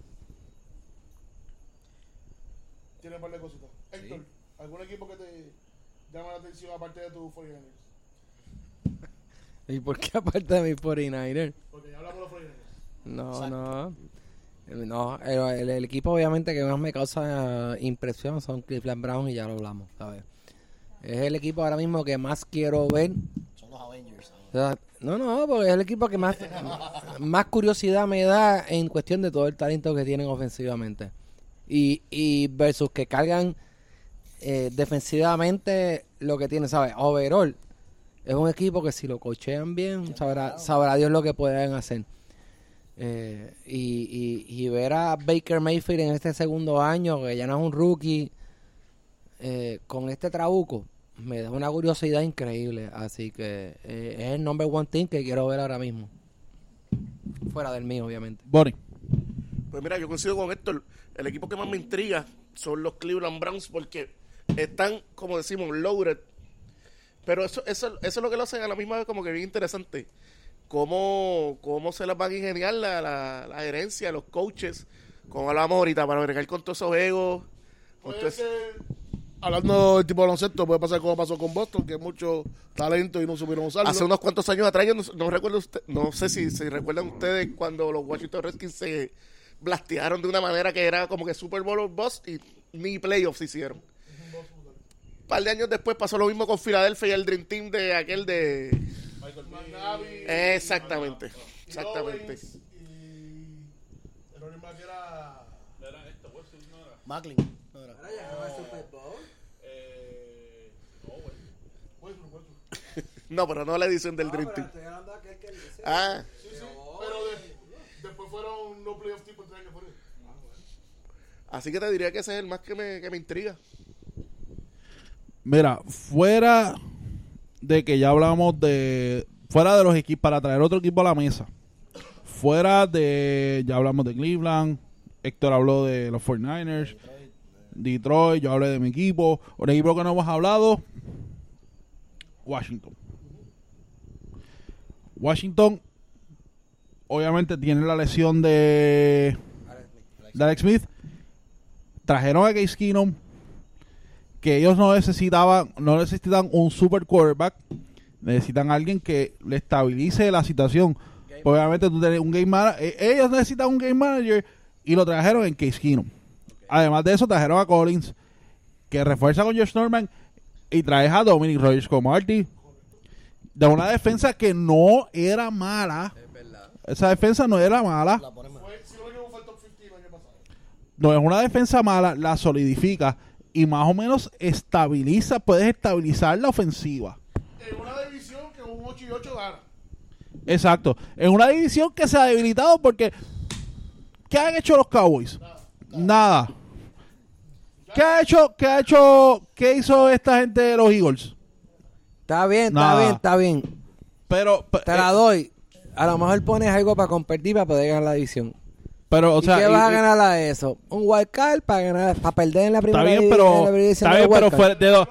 Tiene un par de cositas. Héctor, ¿algún equipo que te llama la atención aparte de tus 49ers? ¿Y por qué aparte de mi 49er? Porque ya hablamos de los 49ers. No, no. Eh, No, el, el- el equipo obviamente que más me causa impresión son Cleveland Browns y ya lo hablamos, ¿sabes? Es el equipo ahora mismo que más quiero ver. Son los Avengers. No, no, porque es el equipo que más, más curiosidad me da en cuestión de todo el talento que tienen ofensivamente. Y, y versus que cargan eh, defensivamente lo que tienen, ¿sabes? Overall, es un equipo que si lo cochean bien, sabrá, sabrá Dios lo que pueden hacer. Eh, y, y, y ver a Baker Mayfield en este segundo año, que ya no es un rookie, eh, con este trabuco, me da una curiosidad increíble. Así que eh, es el number one thing que quiero ver ahora mismo. Fuera del mío, obviamente. Bonnie. Pues mira, yo coincido con Héctor. El equipo que más me intriga son los Cleveland Browns porque están, como decimos, loaded. Pero eso, eso, eso es lo que lo hacen a la misma vez como que bien interesante. Cómo, cómo se las van a ingeniar la, la, la gerencia, los coaches, como hablamos ahorita, para bregar con todos esos egos. ser, hablando del tipo de baloncesto, puede pasar como pasó con Boston, que es mucho talento y no supieron usarlo. Hace unos cuantos años atrás, yo no, no recuerdo usted, no sé si se recuerdan ustedes cuando los Washington Redskins se blastearon de una manera que era como que Super Bowl or bust y ni playoffs hicieron. Un par de años después pasó lo mismo con Filadelfia y el Dream Team de aquel de... McNabb y- Exactamente, y exactamente. El running back era... Macklin. No era. Westbrook, Westbrook. No, pero no la edición del Dream Team. Ah, Sí, sí, pero de- después fueron no playoff tipo tres que fueron. así que te diría que ese es el más que me, que me intriga. Mira, fuera de que ya hablamos de. Fuera de los equipos, para traer otro equipo a la mesa. Fuera de. Ya hablamos de Cleveland. Héctor habló de los 49ers. Detroit, yo hablé de mi equipo. Un equipo que no hemos hablado. Washington. Washington, obviamente, tiene la lesión de. de Alex Smith. Trajeron a Case Keenum que ellos no necesitaban, no necesitan un super quarterback, necesitan alguien que le estabilice la situación. Obviamente tú tienes un game manager, ellos necesitan un game manager y lo trajeron en Case Keenum. Además de eso trajeron a Collins, que refuerza con Josh Norman y traes a Dominic Rogers como Marty de una defensa que no era mala. Esa defensa no era mala. La. No es una defensa mala, la solidifica y más o menos estabiliza, puedes estabilizar la ofensiva. En una división que un 8 y 8 gana. Exacto. En una división que se ha debilitado porque ¿qué han hecho los Cowboys? Nada. ¿Qué ha hecho, qué ha hecho, qué hizo esta gente de los Eagles? Está bien, está Nada. bien, está bien. Pero, pe- Te la eh, doy. A lo mejor pones algo para competir para poder ganar la división. Pero, o ¿Y sea, qué vas a y- y- ganar a eso? Un wild card para ganar, para perder en la primera está bien, pero, está bien, pero fue de dos-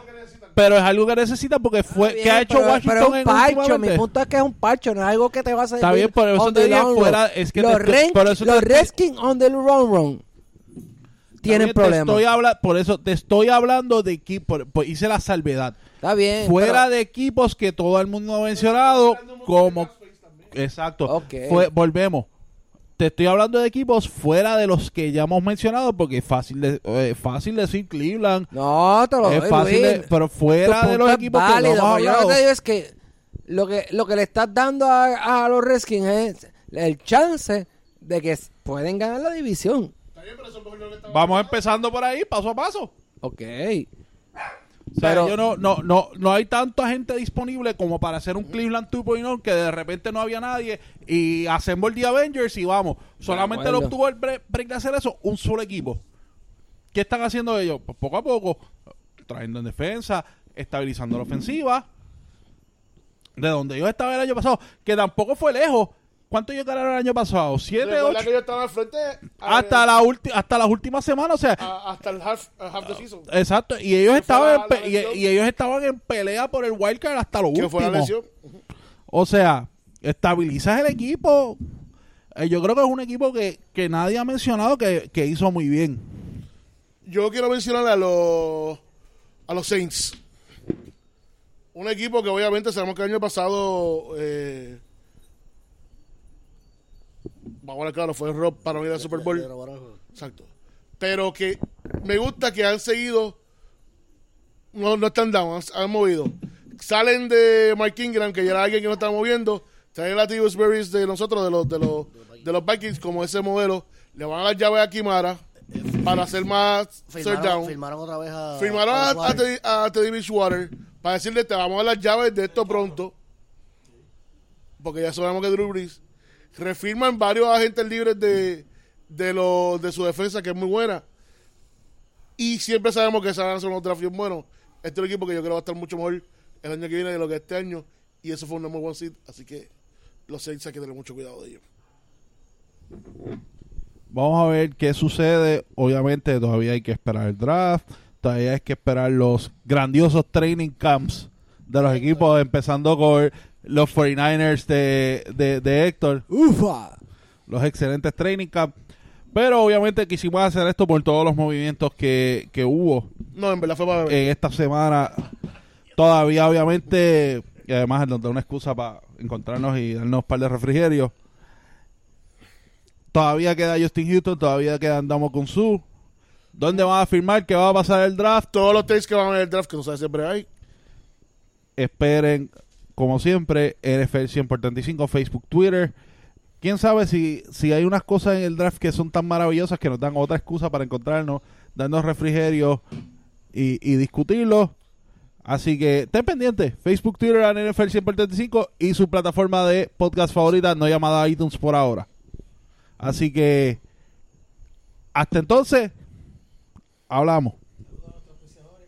pero es algo que necesita porque fue, Está ¿qué ha bien, hecho pero- Washington pero es un en parcho, mi punto es que es un parcho, no es algo que te vas a Está bien, por eso te long fuera- es que los, te por eso Redskins on the run run tienen También te problemas. Estoy habla, por eso te estoy hablando de equipos, hice la salvedad. Está bien. fuera pero- de equipos que todo el mundo ha mencionado como exacto Ok. Fue- volvemos te estoy hablando de equipos fuera de los que ya hemos mencionado porque es fácil de, eh, fácil decir Cleveland No, te lo es doy, fácil de- Luis. pero fuera Tu de los es equipos válido, que no hemos pero yo lo que te digo es que lo que lo que le estás dando a, a los Redskins es el chance de que pueden ganar la división. vamos empezando por ahí paso a paso Ok. O sea, Pero- yo no, no, no, no hay tanta gente disponible como para hacer un Cleveland 2.0 que de repente no había nadie y hacemos el The Avengers y vamos. Solamente lo obtuvo el bre- break de hacer eso un solo equipo. ¿Qué están haciendo ellos? Pues poco a poco, trayendo en defensa, estabilizando la ofensiva. De donde ellos estaban el año pasado, que tampoco fue lejos. ¿Cuánto ellos ganaron el año pasado? ¿Siete, ocho? que ellos estaban al frente a- Hasta, la ulti- hasta las últimas semanas, o sea, a- hasta el half, half the season. Exacto, y ellos estaban en pe- y, ellos estaban en pelea por el wildcard hasta lo Que último. fue la lesión. O sea, estabilizas el equipo. Eh, yo creo que es un equipo que, que nadie ha mencionado que, que hizo muy bien. Yo quiero mencionar a los a los Saints. Un equipo que obviamente sabemos que el año pasado eh, vamos a ver claro, fue Rob para no ir al Super Bowl. Exacto. Pero que me gusta que han seguido, no, no están down, han, han movido. Salen de Mike Ingram, que ya era alguien que no estaba moviendo, traen a. Berries de nosotros, de los, de los, de los Vikings, como ese modelo, le van a dar llave a Kimara para hacer más third down. firmaron otra vez a. Firmaron a, a. Teddy- a Teddy Bridgewater para decirle, te vamos a dar las llaves de esto pronto. Porque ya sabemos que Drew Brees refirman varios agentes libres de, de, lo, de su defensa, que es muy buena. Y siempre sabemos que se van a hacer unos drafts bien buenos. Este es un equipo que yo creo va a estar mucho mejor el año que viene de lo que este año. Y eso fue un number one seed. Así que los Saints hay que tener mucho cuidado de ellos. Vamos a ver qué sucede. Obviamente todavía hay que esperar el draft. Todavía hay que esperar los grandiosos training camps de los equipos, empezando con los 49ers de, de, de Héctor. Ufa. los excelentes training camps. Pero obviamente quisimos hacer esto por todos los movimientos que, que hubo No, en verdad fue para en esta semana. Todavía, obviamente, y además nos da una excusa para encontrarnos y darnos un par de refrigerios. Todavía queda Justin Houston, todavía queda Andamo con su. ¿Dónde van a firmar que va a pasar el draft? Todos los takes que van a ver el draft, que no sabe siempre hay. Esperen, como siempre, NFL 100 por 35, Facebook, Twitter. Quién sabe si, si hay unas cosas en el draft que son tan maravillosas que nos dan otra excusa para encontrarnos, darnos refrigerios y, y discutirlo. Así que estén pendientes. Facebook, Twitter, NFL 100 por 35 y su plataforma de podcast favorita, no llamada iTunes por ahora. Así que hasta entonces, hablamos.